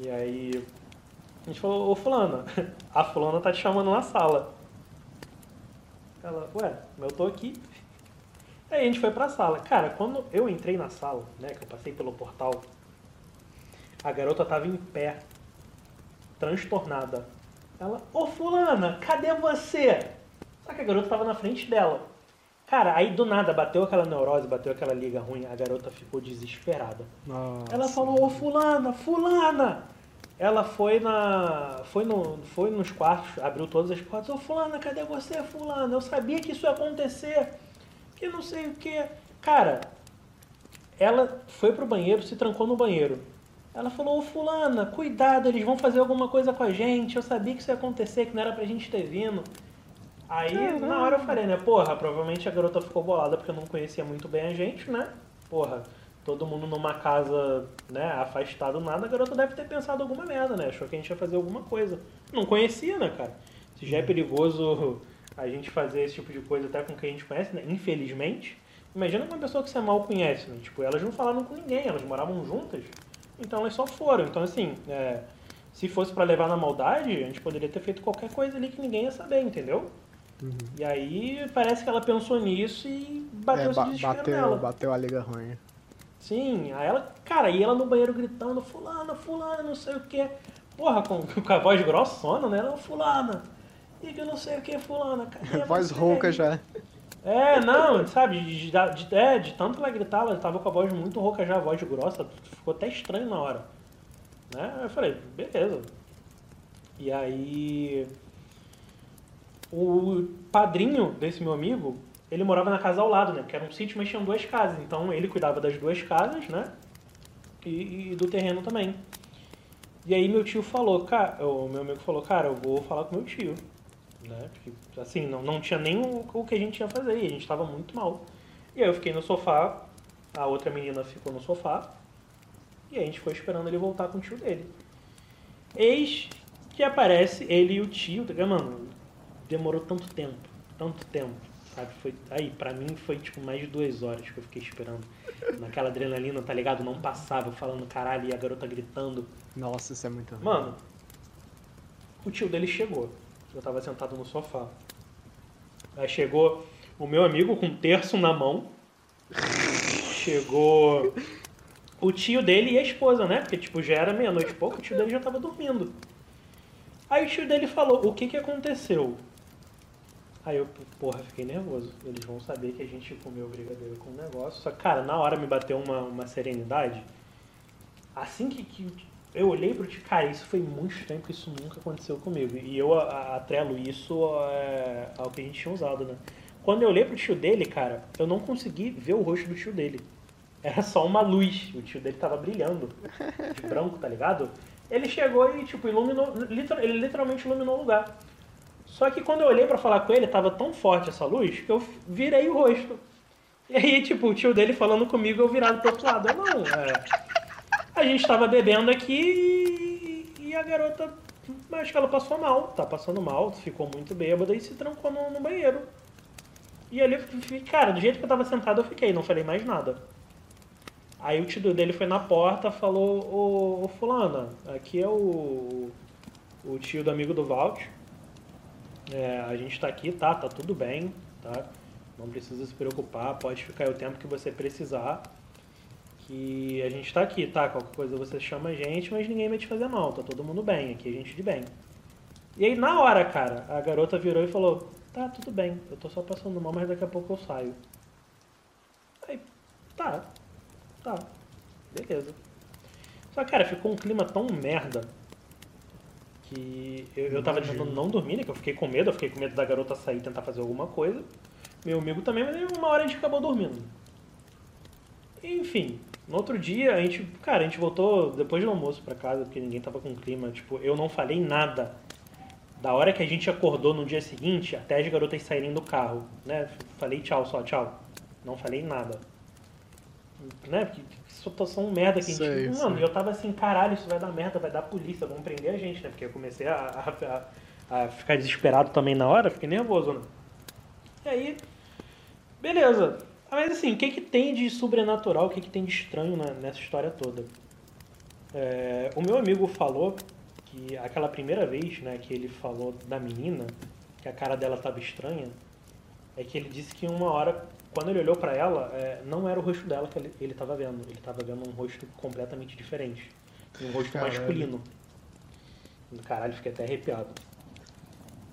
E aí a gente falou, ô fulana, a fulana tá te chamando na sala. Ela, ué, eu tô aqui. Aí a gente foi pra sala. Cara, quando eu entrei na sala, né, que eu passei pelo portal, a garota tava em pé, transtornada. Ela, ô fulana, cadê você? Só que a garota tava na frente dela. Cara, aí do nada bateu aquela neurose, bateu aquela liga ruim, a garota ficou desesperada. Nossa. Ela falou, ô fulana, fulana! Ela foi na. Foi, no, foi nos quartos, abriu todas as portas, ô fulana, cadê você, fulana? Eu sabia que isso ia acontecer. Que não sei o que. Cara, ela foi pro banheiro, se trancou no banheiro. Ela falou, ô fulana, cuidado, eles vão fazer alguma coisa com a gente. Eu sabia que isso ia acontecer, que não era pra gente ter vindo. Aí, na hora eu falei, né, porra, provavelmente a garota ficou bolada porque não conhecia muito bem a gente, né? Porra, todo mundo numa casa, né, afastado, nada, a garota deve ter pensado alguma merda, né? Achou que a gente ia fazer alguma coisa. Não conhecia, né, cara? Se já é perigoso a gente fazer esse tipo de coisa até com quem a gente conhece, né? Infelizmente. Imagina com uma pessoa que você mal conhece, né? Tipo, elas não falavam com ninguém, elas moravam juntas, então elas só foram. Então, assim, é, se fosse pra levar na maldade, a gente poderia ter feito qualquer coisa ali que ninguém ia saber, entendeu? E aí parece que ela pensou nisso e bateu É, esse ba- bateu, nela. bateu a liga ruim. Sim, aí ela, cara, e ela no banheiro gritando, fulana, fulana, não sei o que. Porra, com, com a voz grossona, né? Ela, fulana, e que não sei o que, fulana, cadê Voz você?" rouca já. É, não, sabe, de, de, de- é, de tanto ela gritar, ela tava com a voz muito rouca já, a voz grossa, ficou até estranho na hora. Né? Eu falei, beleza. E aí. O padrinho desse meu amigo, ele morava na casa ao lado, né? Porque era um sítio, mas tinham duas casas. Então ele cuidava das duas casas, né? E, e do terreno também. E aí meu tio falou, cara, o meu amigo falou, cara, eu vou falar com meu tio. Né? Porque, assim, não, não tinha nem o, que a gente ia fazer, e a gente tava muito mal. E aí eu fiquei no sofá, a outra menina ficou no sofá, e a gente foi esperando ele voltar com o tio dele. Eis que aparece ele e o tio, tá mano, demorou tanto tempo, tanto tempo, sabe? Foi, aí, pra mim foi tipo mais de duas horas que eu fiquei esperando. Naquela adrenalina, tá ligado? Não passava, eu falando caralho, e a garota gritando. Nossa, isso é muito ruim. Mano, o tio dele chegou. Eu tava sentado no sofá. Aí chegou o meu amigo com um terço na mão. Chegou o tio dele e a esposa, né? Porque, tipo, já era meia-noite e pouco, o tio dele já tava dormindo. Aí o tio dele falou, o que que aconteceu? Aí eu, porra, fiquei nervoso. Eles vão saber que a gente comeu brigadeiro com o negócio. Só que, cara, na hora me bateu uma, uma serenidade. Assim que, que eu olhei pro tio, cara, isso foi muito estranho, porque isso nunca aconteceu comigo. E eu atrelo isso é, ao que a gente tinha usado, né? Quando eu olhei pro tio dele, cara, eu não consegui ver o rosto do tio dele. Era só uma luz. O tio dele tava brilhando. De branco, tá ligado? Ele chegou e, tipo, iluminou. Ele literalmente iluminou o lugar. Só que quando eu olhei pra falar com ele, tava tão forte essa luz que eu virei o rosto. E aí, tipo, o tio dele falando comigo, eu virado pro outro lado. Eu não, é. A gente tava bebendo aqui e, e a garota, acho que ela passou mal, tá passando mal, ficou muito bêbada e se trancou no, no banheiro. E ali, cara, do jeito que eu tava sentado, eu fiquei, não falei mais nada. Aí o tio dele foi na porta, falou, ô, ô fulana, aqui é o, o tio do amigo do Valt. É, a gente tá aqui, tá? Tá tudo bem, tá? Não precisa se preocupar, pode ficar aí o tempo que você precisar. Que a gente tá aqui, tá? Qualquer coisa você chama a gente, mas ninguém vai te fazer mal, tá todo mundo bem, aqui a gente de bem. E aí na hora, cara, a garota virou e falou, tá, tudo bem, eu tô só passando mal, mas daqui a pouco eu saio. Aí, tá, tá, beleza. Só cara, ficou um clima tão merda que eu, eu tava tentando não dormir, né? Que eu fiquei com medo, eu fiquei com medo da garota sair e tentar fazer alguma coisa. Meu amigo também, mas uma hora a gente acabou dormindo. Enfim, no outro dia a gente, cara, a gente voltou depois do almoço pra casa, porque ninguém tava com clima. Tipo, eu não falei nada. Da hora que a gente acordou no dia seguinte, até as garotas saírem do carro, né? Falei tchau só, tchau. Não falei nada. Né? Porque que situação merda que a gente. Sei, Mano, sei. eu tava assim, caralho, isso vai dar merda, vai dar polícia, vão prender a gente, né? Porque eu comecei a, a- a- ficar desesperado também na hora, fiquei nervoso, né? E aí, beleza. Mas assim, o que, que tem de sobrenatural, o que, que tem de estranho na- nessa história toda? É, o meu amigo falou que aquela primeira vez né, que ele falou da menina, que a cara dela estava estranha, é que ele disse que uma hora, quando ele olhou pra ela, é, não era o rosto dela que ele, ele tava vendo. Ele tava vendo um rosto completamente diferente. Um rosto Caralho. masculino. Caralho, fiquei até arrepiado.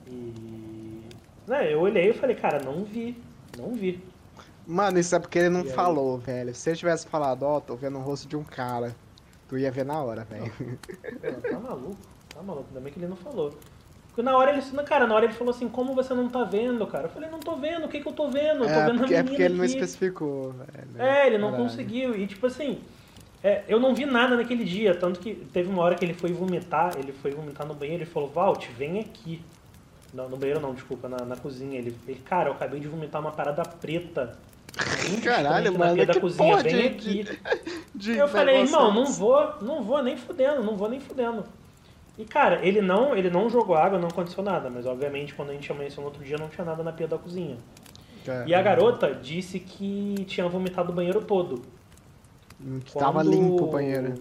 E. Né, eu olhei e falei, cara, não vi. Não vi. Mano, isso é porque ele não E aí? falou, velho. Se ele tivesse falado, ó, tô vendo o rosto de um cara, tu ia ver na hora, velho. Tá maluco, tá maluco, ainda bem que ele não falou. Porque na hora ele, cara, na hora ele falou assim, como você não tá vendo, cara? Eu falei, não tô vendo, o que que eu tô vendo? Eu tô É vendo porque, a é menina porque ele não aqui. especificou, velho. É, ele não Caralho. conseguiu. E tipo assim, é, eu não vi nada naquele dia. Tanto que teve uma hora que ele foi vomitar, ele foi vomitar no banheiro e falou, Valt, vem aqui. Não, no banheiro não, desculpa, na, na cozinha. Ele, ele, cara, eu acabei de vomitar uma parada preta. Caralho, mano, da que cozinha, porra vem de- aqui. De Eu falei, irmão, não vou, não vou nem fudendo, não vou nem fudendo. E cara, ele não, ele não jogou água, não aconteceu nada, mas obviamente quando a gente amanheceu no outro dia não tinha nada na pia da cozinha. É, E a garota disse que tinha vomitado o banheiro todo. Que tava Quando- limpo o banheiro.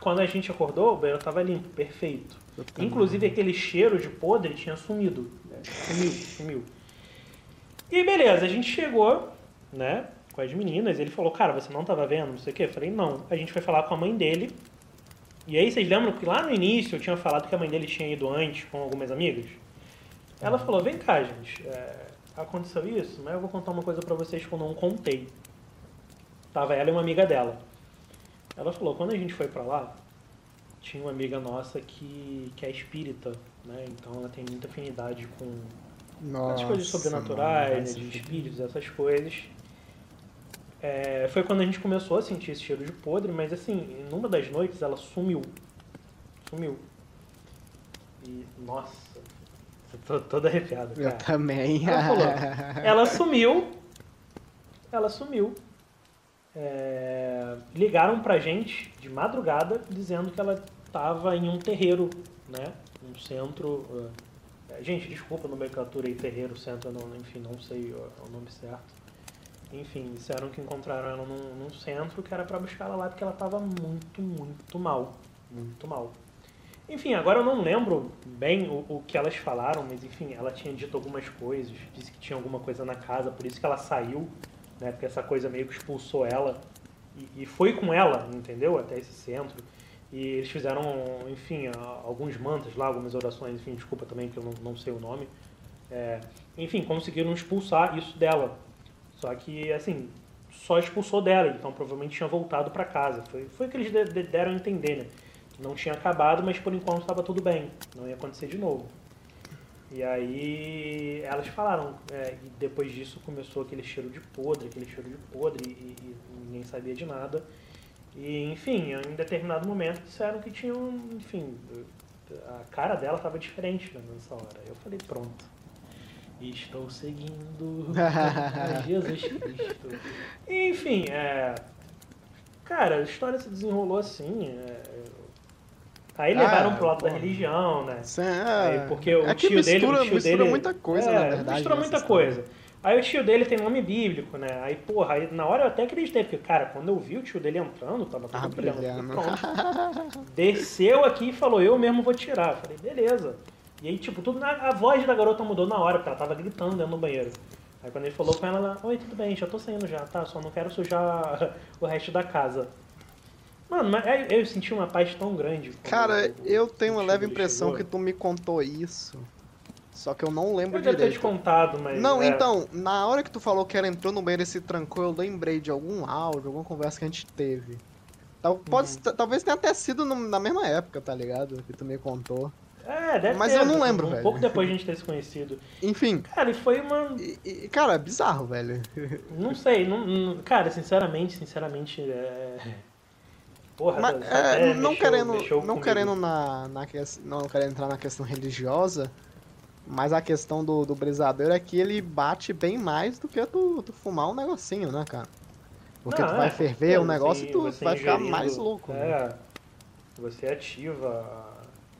Quando a gente acordou, o banheiro tava limpo, perfeito. Inclusive aquele cheiro de podre tinha sumido. né? Sumiu, sumiu. E beleza, a gente chegou, né, com as meninas, ele falou, cara, você não tava vendo, não sei o quê? Eu falei, não. A gente foi falar com a mãe dele. E aí vocês lembram que lá no início eu tinha falado que a mãe dele tinha ido antes com algumas amigas? Ela falou, vem cá, gente, é, aconteceu isso, mas eu vou contar uma coisa pra vocês que eu não contei. Tava ela e uma amiga dela. Ela falou, quando a gente foi pra lá, tinha uma amiga nossa que, que é espírita, né? Então ela tem muita afinidade com Nossa, essas coisas sobrenaturais, mano, né, de espíritos, essas coisas. É, foi quando a gente começou a sentir esse cheiro de podre, mas assim, numa das noites ela sumiu. Sumiu. E, nossa, eu tô todo arrepiado, Eu cara. também. Ela falou, ela sumiu. Ela sumiu. É, ligaram pra gente de madrugada dizendo que ela tava em um terreiro, né? Um centro. é, gente, desculpa a nomenclatura aí, terreiro, centro, eu não, enfim, não sei o nome certo. Enfim, disseram que encontraram ela num, num centro que era pra buscar ela lá porque ela tava muito, muito mal. Muito mal. Enfim, agora eu não lembro bem o, o que elas falaram, mas enfim, ela tinha dito algumas coisas, disse que tinha alguma coisa na casa, por isso que ela saiu, né? Porque essa coisa meio que expulsou ela e, e foi com ela, entendeu? Até esse centro. E eles fizeram, enfim, alguns mantas lá, algumas orações, enfim, desculpa também que eu não, não sei o nome. É, enfim, conseguiram expulsar isso dela. Só que, assim, só expulsou dela, então provavelmente tinha voltado para casa. Foi, foi o que eles de- de- deram a entender, né? Não tinha acabado, mas por enquanto estava tudo bem. Não ia acontecer de novo. E aí elas falaram, é, e depois disso começou aquele cheiro de podre, aquele cheiro de podre, e, e ninguém sabia de nada. E enfim, em determinado momento disseram que tinham, enfim, a cara dela estava diferente né, nessa hora. Eu falei, pronto. Estou seguindo a Jesus Cristo. Enfim, é. Cara, a história se desenrolou assim. é, Aí Ah, levaram pro lado da religião, né? Aí, é... porque o é tio mistura, dele. O tio mistura dele, muita coisa, é, na verdade. Mistura muita história. coisa. Aí o tio dele tem nome bíblico, né? Aí, porra, aí, na hora eu até acreditei, porque, cara, quando eu vi o tio dele entrando, tava tudo Tava brilhando. brilhando. Pronto. Desceu aqui e falou, eu mesmo vou tirar. Eu falei, beleza. E aí, tipo, tudo na- a voz da garota mudou na hora, porque ela tava gritando dentro do banheiro. Aí quando ele falou com ela, ela, oi, tudo bem, já tô saindo já, tá? Só não quero sujar o resto da casa. Mano, mas aí eu senti uma paz tão grande. Cara, eu o tenho uma leve impressão chegou. que tu me contou isso. Só que eu não lembro Eu já ter te direito. contado, mas. Não, é. então, na hora que tu falou que ela entrou no banheiro e se trancou, eu lembrei de algum áudio, alguma conversa que a gente teve. Tal- pode, Uhum. Talvez tenha até sido no- na mesma época, tá ligado? Que tu me contou. É, deve Mas ter, eu não um lembro, Um velho. pouco depois de a gente ter se conhecido. Enfim, Cara, e foi uma. e, e, cara, é bizarro, velho. Não sei, não, não- cara, sinceramente, sinceramente. É... Porra, Mas, até é, não mexeu- querendo, mexeu não querendo na, na ques- não querendo entrar na questão religiosa, mas a questão do, do brisadeiro é que ele bate bem mais do que tu, tu fumar um negocinho, né, cara? Porque Não, tu vai é, ferver o você- negócio e tu vai ficar mais louco. né? É, você ativa.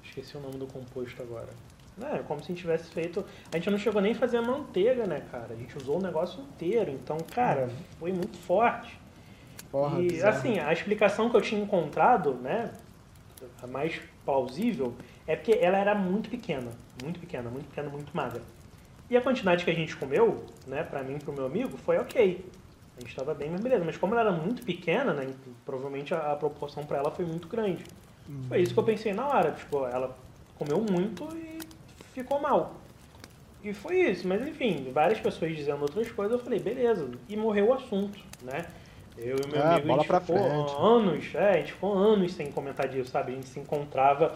Esqueci o nome do composto agora. Não, é como se a gente tivesse feito. A gente não chegou nem a fazer a manteiga, né, cara? A gente usou o negócio inteiro. Então, cara, foi muito forte. Porra, e bizarro. assim, a explicação que eu tinha encontrado, né, a mais plausível, é porque ela era muito pequena, muito pequena, muito pequena, muito magra. E a quantidade que a gente comeu, né, pra mim e pro meu amigo, foi ok. A gente tava bem, mas beleza. Mas como ela era muito pequena, né, provavelmente a, a proporção pra ela foi muito grande. Foi isso que eu pensei na hora, tipo, ela comeu muito e ficou mal. E foi isso, mas enfim, várias pessoas dizendo outras coisas, eu falei, beleza, e morreu o assunto, né? Eu e meu É, amigo, bola a gente ficou frente. anos, é, a gente ficou anos sem comentar disso, sabe? A gente se encontrava.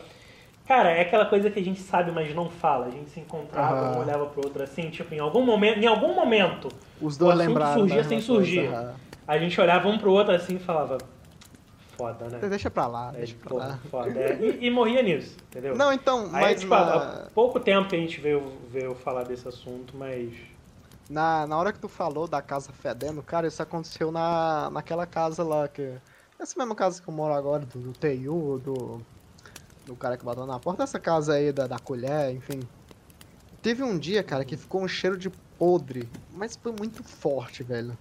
Cara, é aquela coisa que a gente sabe, mas não fala. A gente se encontrava, Aham. um olhava pro outro assim, tipo, em algum momento, em algum momento, Os o dois assunto lembraram. surgia da sem mesma coisa, surgir. aham. a gente olhava um pro outro assim e falava, foda, né? Deixa pra lá, É, deixa pra porra, lá. foda. É, e, e morria nisso, entendeu? Não, então, Aí, mas tipo, na, há pouco tempo que a gente veio, veio falar desse assunto, mas. na, na hora que tu falou da casa fedendo, cara, isso aconteceu na, naquela casa lá que. Essa mesma casa que eu moro agora, do, do TU, do. Do cara que bateu na porta, essa casa aí da, da colher, enfim. Teve um dia, cara, que ficou um cheiro de podre, mas foi muito forte, velho.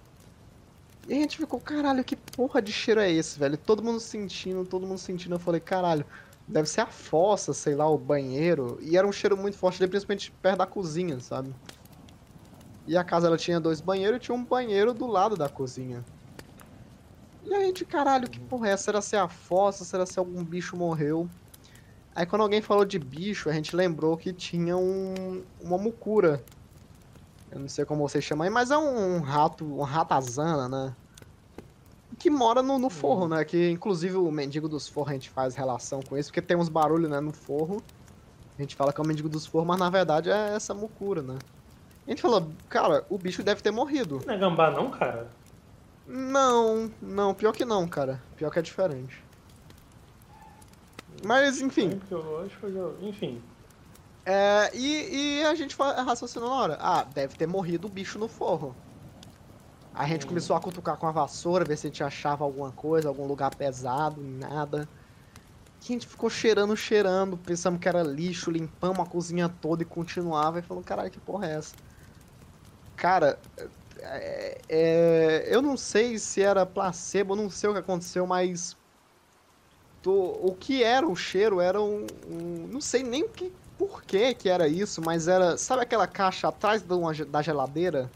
E a gente ficou, caralho, que porra de cheiro é esse, velho? Todo mundo sentindo, todo mundo sentindo. Eu falei, caralho, deve ser a fossa, sei lá, o banheiro. E era um cheiro muito forte, principalmente perto da cozinha, sabe? E a casa ela tinha dois banheiros e tinha um banheiro do lado da cozinha. E a gente, caralho, que porra é? Será se é a fossa? Será se algum bicho morreu? Aí quando alguém falou de bicho, a gente lembrou que tinha um, uma mucura. Eu não sei como vocês chamam aí, mas é um rato, um ratazana, né? Que mora no, no forro, né? Que inclusive o mendigo dos forros a gente faz relação com isso, porque tem uns barulhos, né, no forro. A gente fala que é o mendigo dos forros, mas na verdade é essa mucura, né? A gente falou, cara, o bicho deve ter morrido. Não é gambá, não, cara? Não, não, pior que não, cara. Pior que é diferente. Mas, enfim, Enfim. É, e, e a gente raciocinou na hora. Ah, deve ter morrido o bicho no forro. A gente Hum. começou a cutucar com a vassoura, ver se a gente achava alguma coisa, algum lugar pesado, nada. E a gente ficou cheirando, cheirando, pensamos que era lixo, limpamos a cozinha toda e continuava e falou, caralho, que porra é essa? Cara, é- é, eu não sei se era placebo, não sei o que aconteceu, mas to- o que era o cheiro era um, um- não sei nem o que, por que que era isso, mas era, sabe aquela caixa atrás da geladeira?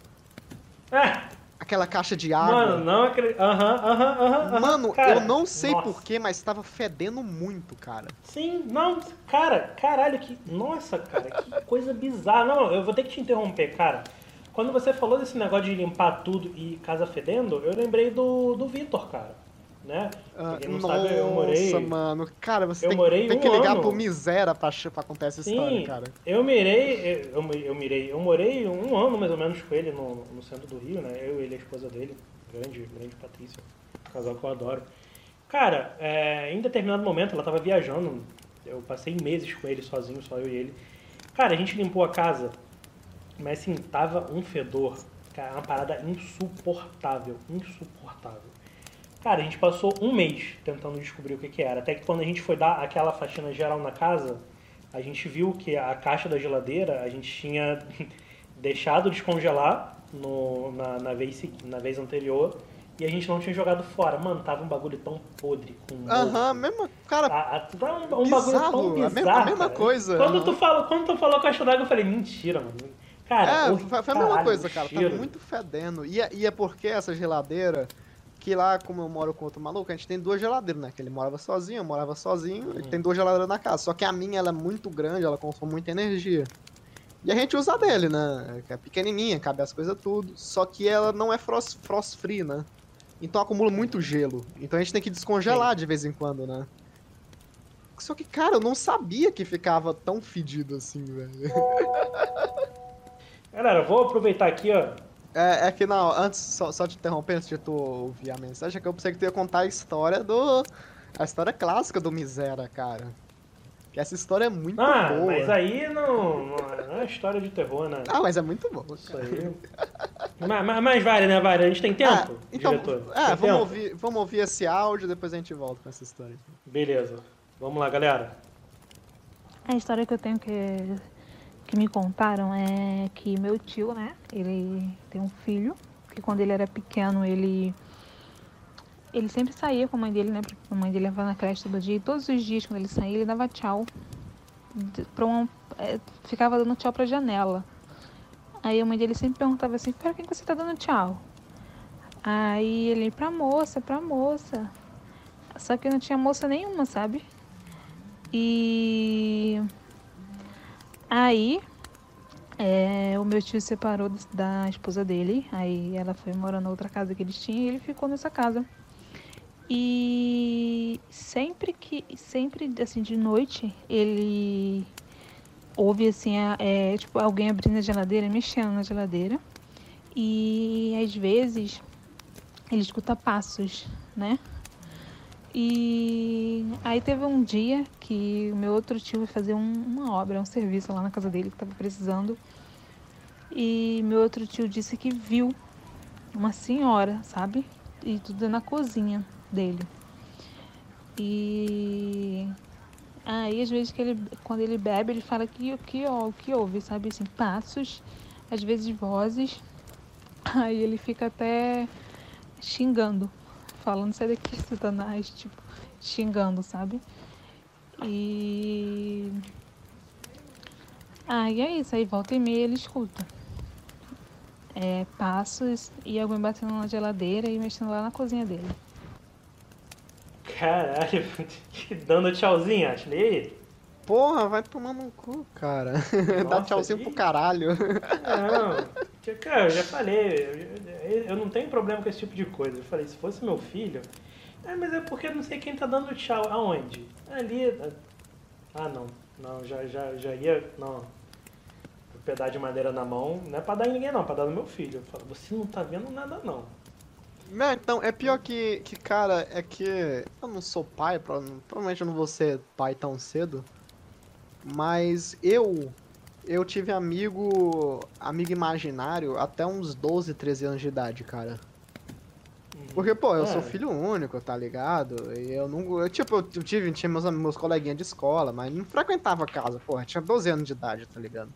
É! aquela caixa de água. Mano, não acredito. Aham, aham, aham. aham. Mano, Cara, eu não sei porquê, mas tava fedendo muito, cara. Sim, não, cara, caralho, que. Nossa, cara, que coisa bizarra. Não, eu vou ter que te interromper, cara. Quando você falou desse negócio de limpar tudo e casa fedendo, eu lembrei do, do Vitor, cara. Né? Ah, não nossa, sabe, eu morei. mano. Cara, você eu tem, morei tem um que ligar ano. pro Misera pra, pra contar essa história, Sim, cara. eu mirei, eu, eu mirei, eu morei um ano mais ou menos com ele no, no centro do Rio, né? Eu, ele e a esposa dele, grande, grande Patrícia, casal que eu adoro. Cara, é, em determinado momento ela tava viajando, eu passei meses com ele sozinho, só eu e ele. Cara, a gente limpou a casa, mas assim, tava um fedor, cara, uma parada insuportável, insuportável. Cara, a gente passou um mês tentando descobrir o que, que era. Até que quando a gente foi dar aquela faxina geral na casa, a gente viu que a caixa da geladeira a gente tinha deixado descongelar no, na, na, vez, na vez anterior e a gente não tinha jogado fora. Mano, tava um bagulho tão podre com Aham, mofo. mesmo. Cara, ah, tá um, um bagulho Bizarro, tão a bizarro. mesma- a mesma coisa. Quando tu, falou, quando tu falou caixa d'água, eu falei, mentira, mano. Cara, é, foi, foi a mesma coisa, cara. cheiro. Tá muito fedendo. E é, e é porque essa geladeira, que lá, como eu moro com outro maluco, a gente tem duas geladeiras, né? Que ele morava sozinho, eu morava sozinho, a gente tem duas geladeiras na casa. Só que a minha, ela é muito grande, ela consome muita energia. E a gente usa a dele, né? É pequenininha, cabe as coisas tudo. Só que ela não é frost, frost free, né? Então acumula muito gelo. Então a gente tem que descongelar de vez em quando, né? Só que, cara, eu não sabia que ficava tão fedido assim, velho. Galera, vou aproveitar aqui, ó. É, é que não, antes, só, só te interromper, antes de tu ouvir a mensagem, é que eu pensei que tu ia contar a história do. A história clássica do Misera, cara. Que essa história é muito Ah, boa. mas aí não, não é- história de terror, né? Ah, mas é muito boa. Isso cara. aí. mas, mas, mas vale, né, vale? A gente tem tempo, Ah, então, diretor? é, Tem vamos tempo? ouvir, vamos ouvir esse áudio depois a gente volta com essa história. Beleza. Vamos lá, galera. A história que eu tenho que, que me contaram é que meu tio, né? Ele tem um filho que quando ele era pequeno ele ele sempre saía com a mãe dele, né? Porque a mãe dele levava na creche todo dia. E todos os dias, quando ele saía, ele dava tchau. Pra um, é, ficava dando tchau pra janela. Aí a mãe dele sempre perguntava assim: Pra quem que você tá dando tchau? Aí ele: Pra moça, pra moça. Só que não tinha moça nenhuma, sabe? E aí é, o meu tio se separou da esposa dele, aí ela foi morar na outra casa que eles tinham e ele ficou nessa casa. E sempre que, sempre assim de noite, ele ouve assim, a- é, tipo alguém abrindo a geladeira, mexendo na geladeira. E às vezes ele escuta passos, né? E aí teve um dia que o meu outro tio foi fazer um- uma obra, um serviço lá na casa dele que estava precisando. E meu outro tio disse que viu uma senhora, sabe? E tudo na cozinha dele. E aí às vezes que ele, quando ele bebe, ele fala que que, ó, que ouve, sabe assim, passos, às vezes vozes. Aí ele fica até xingando falando sai daqui, Satanás, tipo, xingando, sabe? E. Ah, e é isso, aí volta e meia ele escuta. É, passos e alguém batendo na geladeira e mexendo lá na cozinha dele. Caralho, dando tchauzinho, Ashley. Aí? Porra, vai tomar no cu, cara. Dá Nossa, tchauzinho e- pro caralho. Não, cara, eu já falei, eu, eu não tenho problema com esse tipo de coisa. Eu falei, se fosse meu filho. Ah, mas é porque não sei quem tá dando tchau. Aonde? Ali. Ah, não. Não, já, já, já ia. Não. O de madeira na mão. Não é pra dar em ninguém, não, é pra dar no meu filho. Eu falo, você não tá vendo nada, não. Não, então, é pior que, que, cara, é que eu não sou pai, prova- provavelmente eu não vou ser pai tão cedo, mas eu, eu tive amigo, amigo imaginário até uns 12, 13 anos de idade, cara. Porque, pô, eu É. sou filho único, tá ligado? E eu não. Eu, tipo, eu tive, tinha meus, meus coleguinhas de escola, mas não frequentava casa, porra. Tinha 12 anos de idade, tá ligado?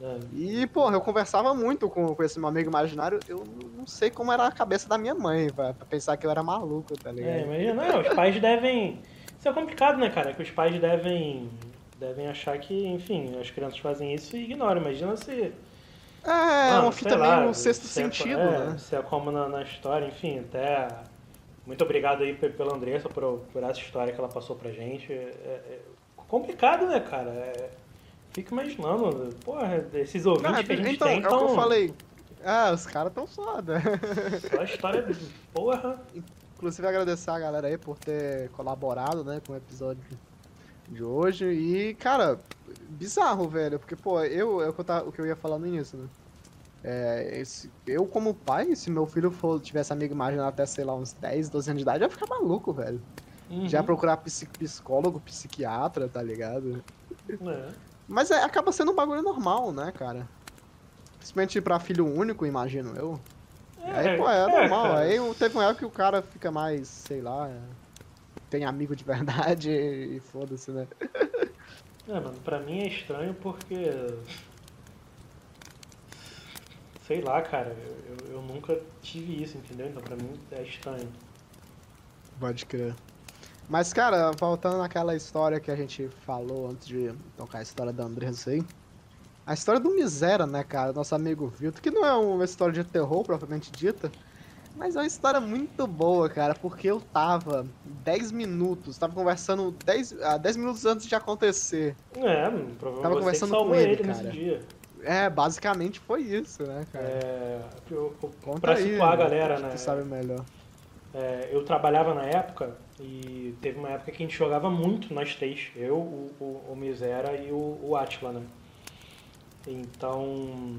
É. E, porra, eu conversava muito com, com esse meu amigo imaginário. Eu não sei como era a cabeça da minha mãe, pra, pra pensar que eu era maluco, tá ligado? É, imagina, não, os pais devem. Isso é complicado, né, cara? Que os pais devem. Devem achar que, enfim, as crianças fazem isso e ignoram. Imagina se. É, Mano, uma fita lá, meio sexto se é- sentido, é, né? Se é como na, na história, enfim, até. Muito obrigado aí pe- pela Andressa por, por essa história que ela passou pra gente. É, é complicado, né, cara? É, fico imaginando, porra, esses ouvintes Não, é, que a gente então, tem é o que eu falei. Ah, os caras tão foda. Só a história de porra. Inclusive agradecer a galera aí por ter colaborado, né, com o episódio de hoje. E, cara, bizarro, velho. Porque, pô, eu, é o que eu, tava- o que eu ia falar no início, né? É, esse- eu, como pai, se meu filho for, tivesse amigo imaginário até, sei lá, uns 10, 12 anos de idade, eu ia ficar maluco, velho. Uhum. Já procurar psi- psicólogo, psiquiatra, tá ligado? É. Mas é, acaba sendo um bagulho normal, né, cara? Principalmente pra filho único, imagino eu. aí, pô, é, normal. cara. Aí teve uma época que o cara fica mais, sei lá, tem amigo de verdade e foda-se, né? É, mano, pra mim é estranho porque. Sei lá, cara, eu, eu, eu nunca tive isso, entendeu? Então pra mim é estranho. Pode crer. Mas, cara, voltando naquela história que a gente falou antes de tocar a história da Andressa aí. A história do Misera, né, cara? Nosso amigo Vilto, que não é uma história de terror propriamente dita, mas é uma história muito boa, cara, porque eu tava 10 minutos, tava conversando 10, ah, 10 minutos antes de acontecer. É, Tava provavelmente que conversando com ele, ele nesse cara. dia. É, basicamente foi isso, né, cara? É, eu- eu- pra aí, situar a né, galera, né? Tu sabe melhor. É, eu trabalhava na época e teve uma época que a gente jogava muito nós três. Eu, o, o, o Misera e o, o Atila, né? Então.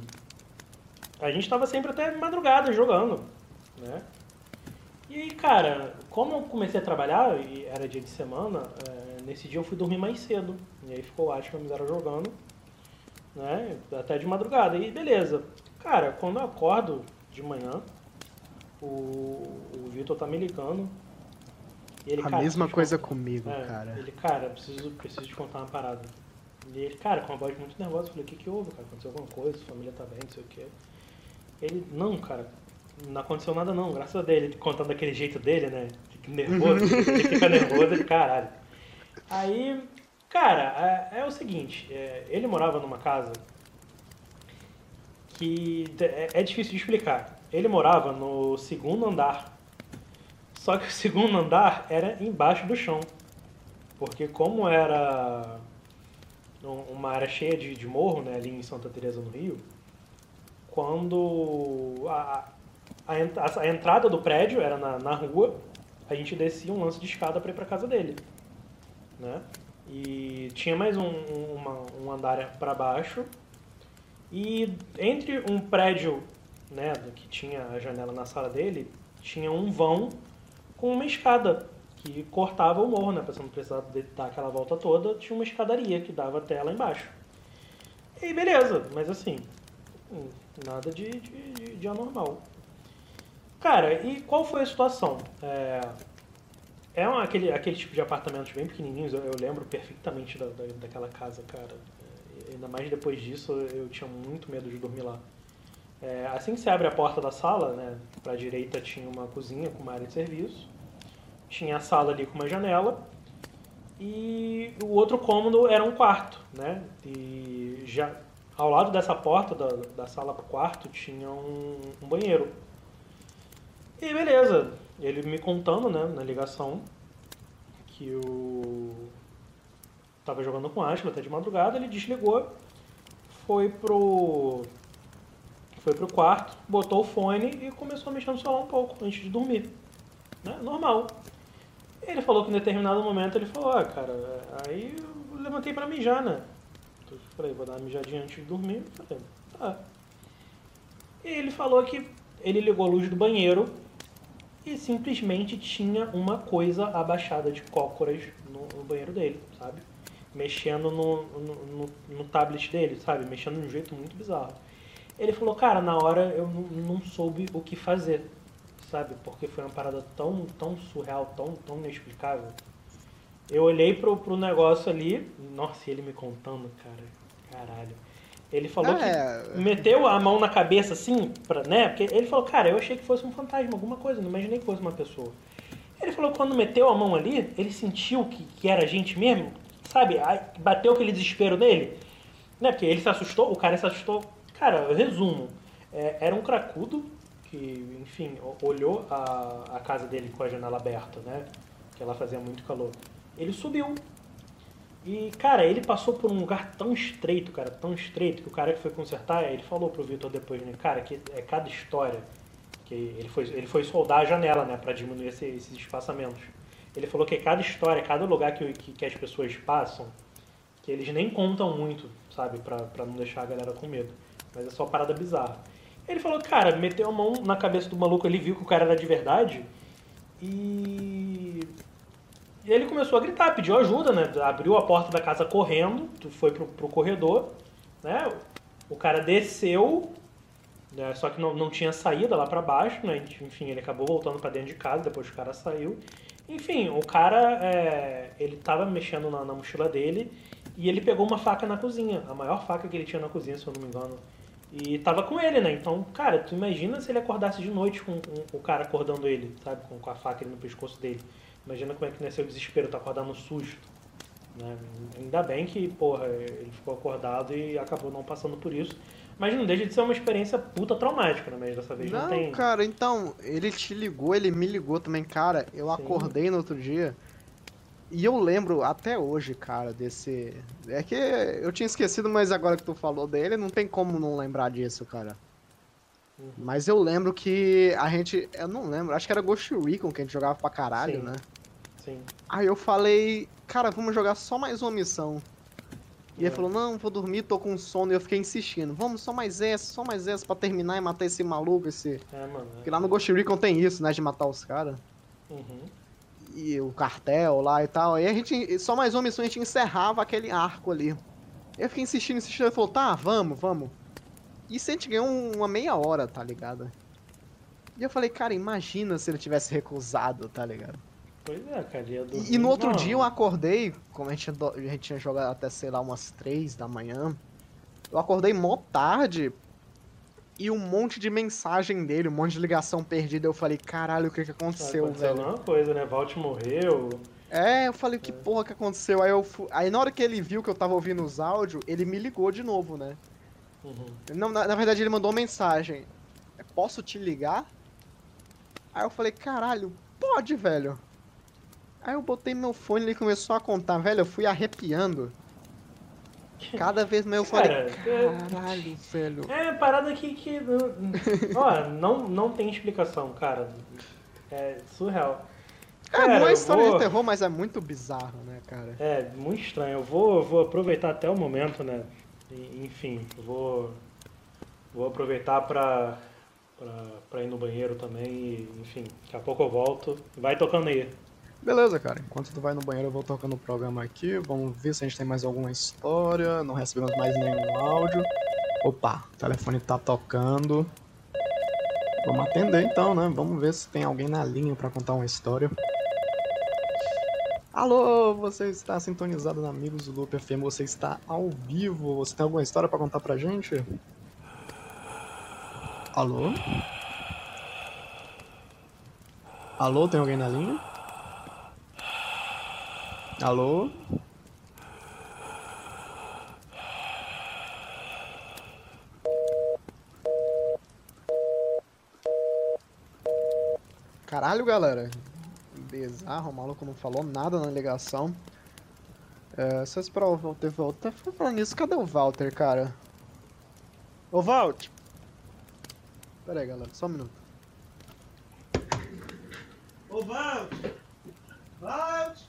A gente tava sempre até madrugada jogando, né? E aí, cara, como eu comecei a trabalhar e era dia de semana, é, nesse dia eu fui dormir mais cedo. E aí ficou o Atila e o Misera jogando, né? Até de madrugada. E beleza. Cara, quando eu acordo de manhã, o, o Vitor tá me ligando. E ele, A cara, mesma coisa contar- comigo, é, cara. Ele, cara, preciso, preciso te contar uma parada. E ele, cara, com uma voz muito nervosa, eu falei, o que que houve, cara? Aconteceu alguma coisa? Sua família tá bem, não sei o quê. Ele, não, cara, não aconteceu nada não, graças a Deus. Ele contando daquele jeito dele, né? Fica nervoso, ele fica nervoso, ele, caralho. Aí, cara, é, é o seguinte, é, ele morava numa casa que é, é difícil de explicar. Ele morava no segundo andar. Só que o segundo andar era embaixo do chão. Porque como era um- uma área cheia de, de morro, né, ali em Santa Teresa no Rio, quando a, a, a- entrada do prédio era na, na rua, a gente descia um lance de escada para ir para casa dele, né? E tinha mais um, um- uma- um andar para baixo e entre um prédio, né, que tinha a janela na sala dele, tinha um vão com uma escada que cortava o morro, né? Pra você não precisar dar aquela volta toda, tinha uma escadaria que dava até lá embaixo. E beleza, mas assim, hum, nada de, de- de anormal. Cara, e qual foi a situação? É, é um- aquele, aquele tipo de apartamentos bem pequenininhos, eu, eu lembro perfeitamente da, da- daquela casa, cara. É, ainda mais depois disso, eu tinha muito medo de dormir lá. É, assim que você abre a porta da sala, né, para direita tinha uma cozinha com uma área de serviço, tinha a sala ali com uma janela e o outro cômodo era um quarto, né? E já ao lado dessa porta da, da sala para o quarto tinha um, um banheiro. E beleza, ele me contando, né, na ligação que o tava jogando com Ashla até de madrugada, ele desligou, foi pro foi pro quarto, botou o fone e começou a mexer no celular um pouco antes de dormir. Né? Normal. Ele falou que em determinado momento ele falou, ah, cara, aí eu levantei pra mijar, né? Então, eu falei, vou dar uma mijadinha antes de dormir. Falei, tá. E ele falou que ele ligou a luz do banheiro e simplesmente tinha uma coisa abaixada de cócoras no, no banheiro dele, sabe? Mexendo no, no, no, tablet dele, sabe? Mexendo de um jeito muito bizarro. Ele falou, cara, na hora eu não, soube o que fazer, sabe? Porque foi uma parada tão, tão surreal, tão, tão inexplicável. Eu olhei pro, pro negócio ali, nossa, ele me contando, cara, caralho. Ele falou É. que meteu a mão na cabeça assim, pra, né? Porque ele falou, cara, eu achei que fosse um fantasma, alguma coisa, não imaginei que fosse uma pessoa. Ele falou que quando meteu a mão ali, ele sentiu que, que era gente mesmo, sabe? Aí bateu aquele desespero nele, né? Porque ele se assustou, o cara se assustou Cara, resumo. É, era um cracudo que, enfim, olhou a, a casa dele com a janela aberta, né? Que ela fazia muito calor. Ele subiu. E, cara, ele passou por um lugar tão estreito, cara, tão estreito, que o cara que foi consertar, ele falou pro Vitor depois, né? Cara, que é cada história que ele foi, ele foi soldar a janela, né? Pra diminuir esse- esses espaçamentos. Ele falou que cada história, cada lugar que, que, que as pessoas passam, que eles nem contam muito, sabe? Pra, pra não deixar a galera com medo. Mas é só parada bizarra. Ele falou, cara, meteu a mão na cabeça do maluco, ele viu que o cara era de verdade. E. E ele começou a gritar, pediu ajuda, né? Abriu a porta da casa correndo, foi pro, pro corredor, né? O cara desceu, né? só que não, não tinha saída lá pra baixo, né? Enfim, ele acabou voltando pra dentro de casa depois o cara saiu. Enfim, o cara, é, ele tava mexendo na, na mochila dele e ele pegou uma faca na cozinha, a maior faca que ele tinha na cozinha, se eu não me engano. E tava com ele, né? Então, cara, tu imagina se ele acordasse de noite com, com o cara acordando ele, sabe? Com, com a faca ali no pescoço dele. Imagina como é que não ser o desespero, tá acordado no susto. Né? Ainda bem que, porra, ele ficou acordado e acabou não passando por isso. Mas não deixa de ser uma experiência puta traumática, né? Mas dessa vez não, Não, tem. cara, então, ele te ligou, ele me ligou também, cara. Eu Sim. acordei no outro dia. E eu lembro até hoje, cara, desse. É que eu tinha esquecido, mas agora que tu falou dele, não tem como não lembrar disso, cara. Uhum. Mas eu lembro que a gente. Eu não lembro, acho que era Ghost Recon que a gente jogava pra caralho, Sim. né? Sim. Aí eu falei, cara, vamos jogar só mais uma missão. E ele É. falou, não, vou dormir, tô com sono. E eu fiquei insistindo, vamos só mais essa, só mais essa pra terminar e matar esse maluco, esse. É, mano. é. Porque lá no Ghost Recon tem isso, né? De matar os caras. Uhum. E o cartel lá e tal. Aí a gente. Só mais uma missão a gente encerrava aquele arco ali. Eu fiquei insistindo, insistindo. Ele falou, tá, vamos, vamos. Isso a gente ganhou um- uma meia hora, tá ligado? E eu falei, cara, imagina se ele tivesse recusado, tá ligado? Pois é, cara. ia dormir. E, no outro Não. dia eu acordei, como a gente, a gente tinha jogado até, sei lá, umas três da manhã. Eu acordei mó tarde e um monte de mensagem dele, um monte de ligação perdida. Eu falei, caralho, o que que aconteceu, Aconteceu velho? alguma coisa, né? Valt morreu. É, eu falei, que porra que aconteceu? Aí eu Aí na hora que ele viu que eu tava ouvindo os áudios, ele me ligou de novo, né? Uhum. Não, na, na verdade ele mandou uma mensagem. Posso te ligar? Aí eu falei, caralho, pode, velho. Aí eu botei meu fone e ele começou a contar, velho, eu fui arrepiando. Cada vez mais eu falei, Cara, é- caralho, velho. É, parada que. que ó, não, não tem explicação, cara. É surreal. É, Cara, não é história vou- de terror, mas é muito bizarro, né, cara? É, muito estranho. Eu vou, vou aproveitar até o momento, né? Enfim, vou, vou aproveitar pra, pra ir no banheiro também. E, enfim, daqui a pouco eu volto. Vai tocando aí. Beleza, cara. Enquanto tu vai no banheiro, eu vou tocando o programa aqui. Vamos ver se a gente tem mais alguma história. Não recebemos mais nenhum áudio. Opa, o telefone tá tocando. Vamos atender então, né? Vamos ver se tem alguém na linha pra contar uma história. Alô, você está sintonizado na Amigos do Loop FM, você está ao vivo. Você tem alguma história pra contar pra gente? Alô? Alô, tem alguém na linha? Alô? Caralho, galera. Bizarro, o maluco não falou nada na ligação. É, só esperar o Walter voltar. Falando nisso, cadê o Walter, cara? Ô, Walt! Pera aí, galera, só um minuto. Ô, Walt! Walt!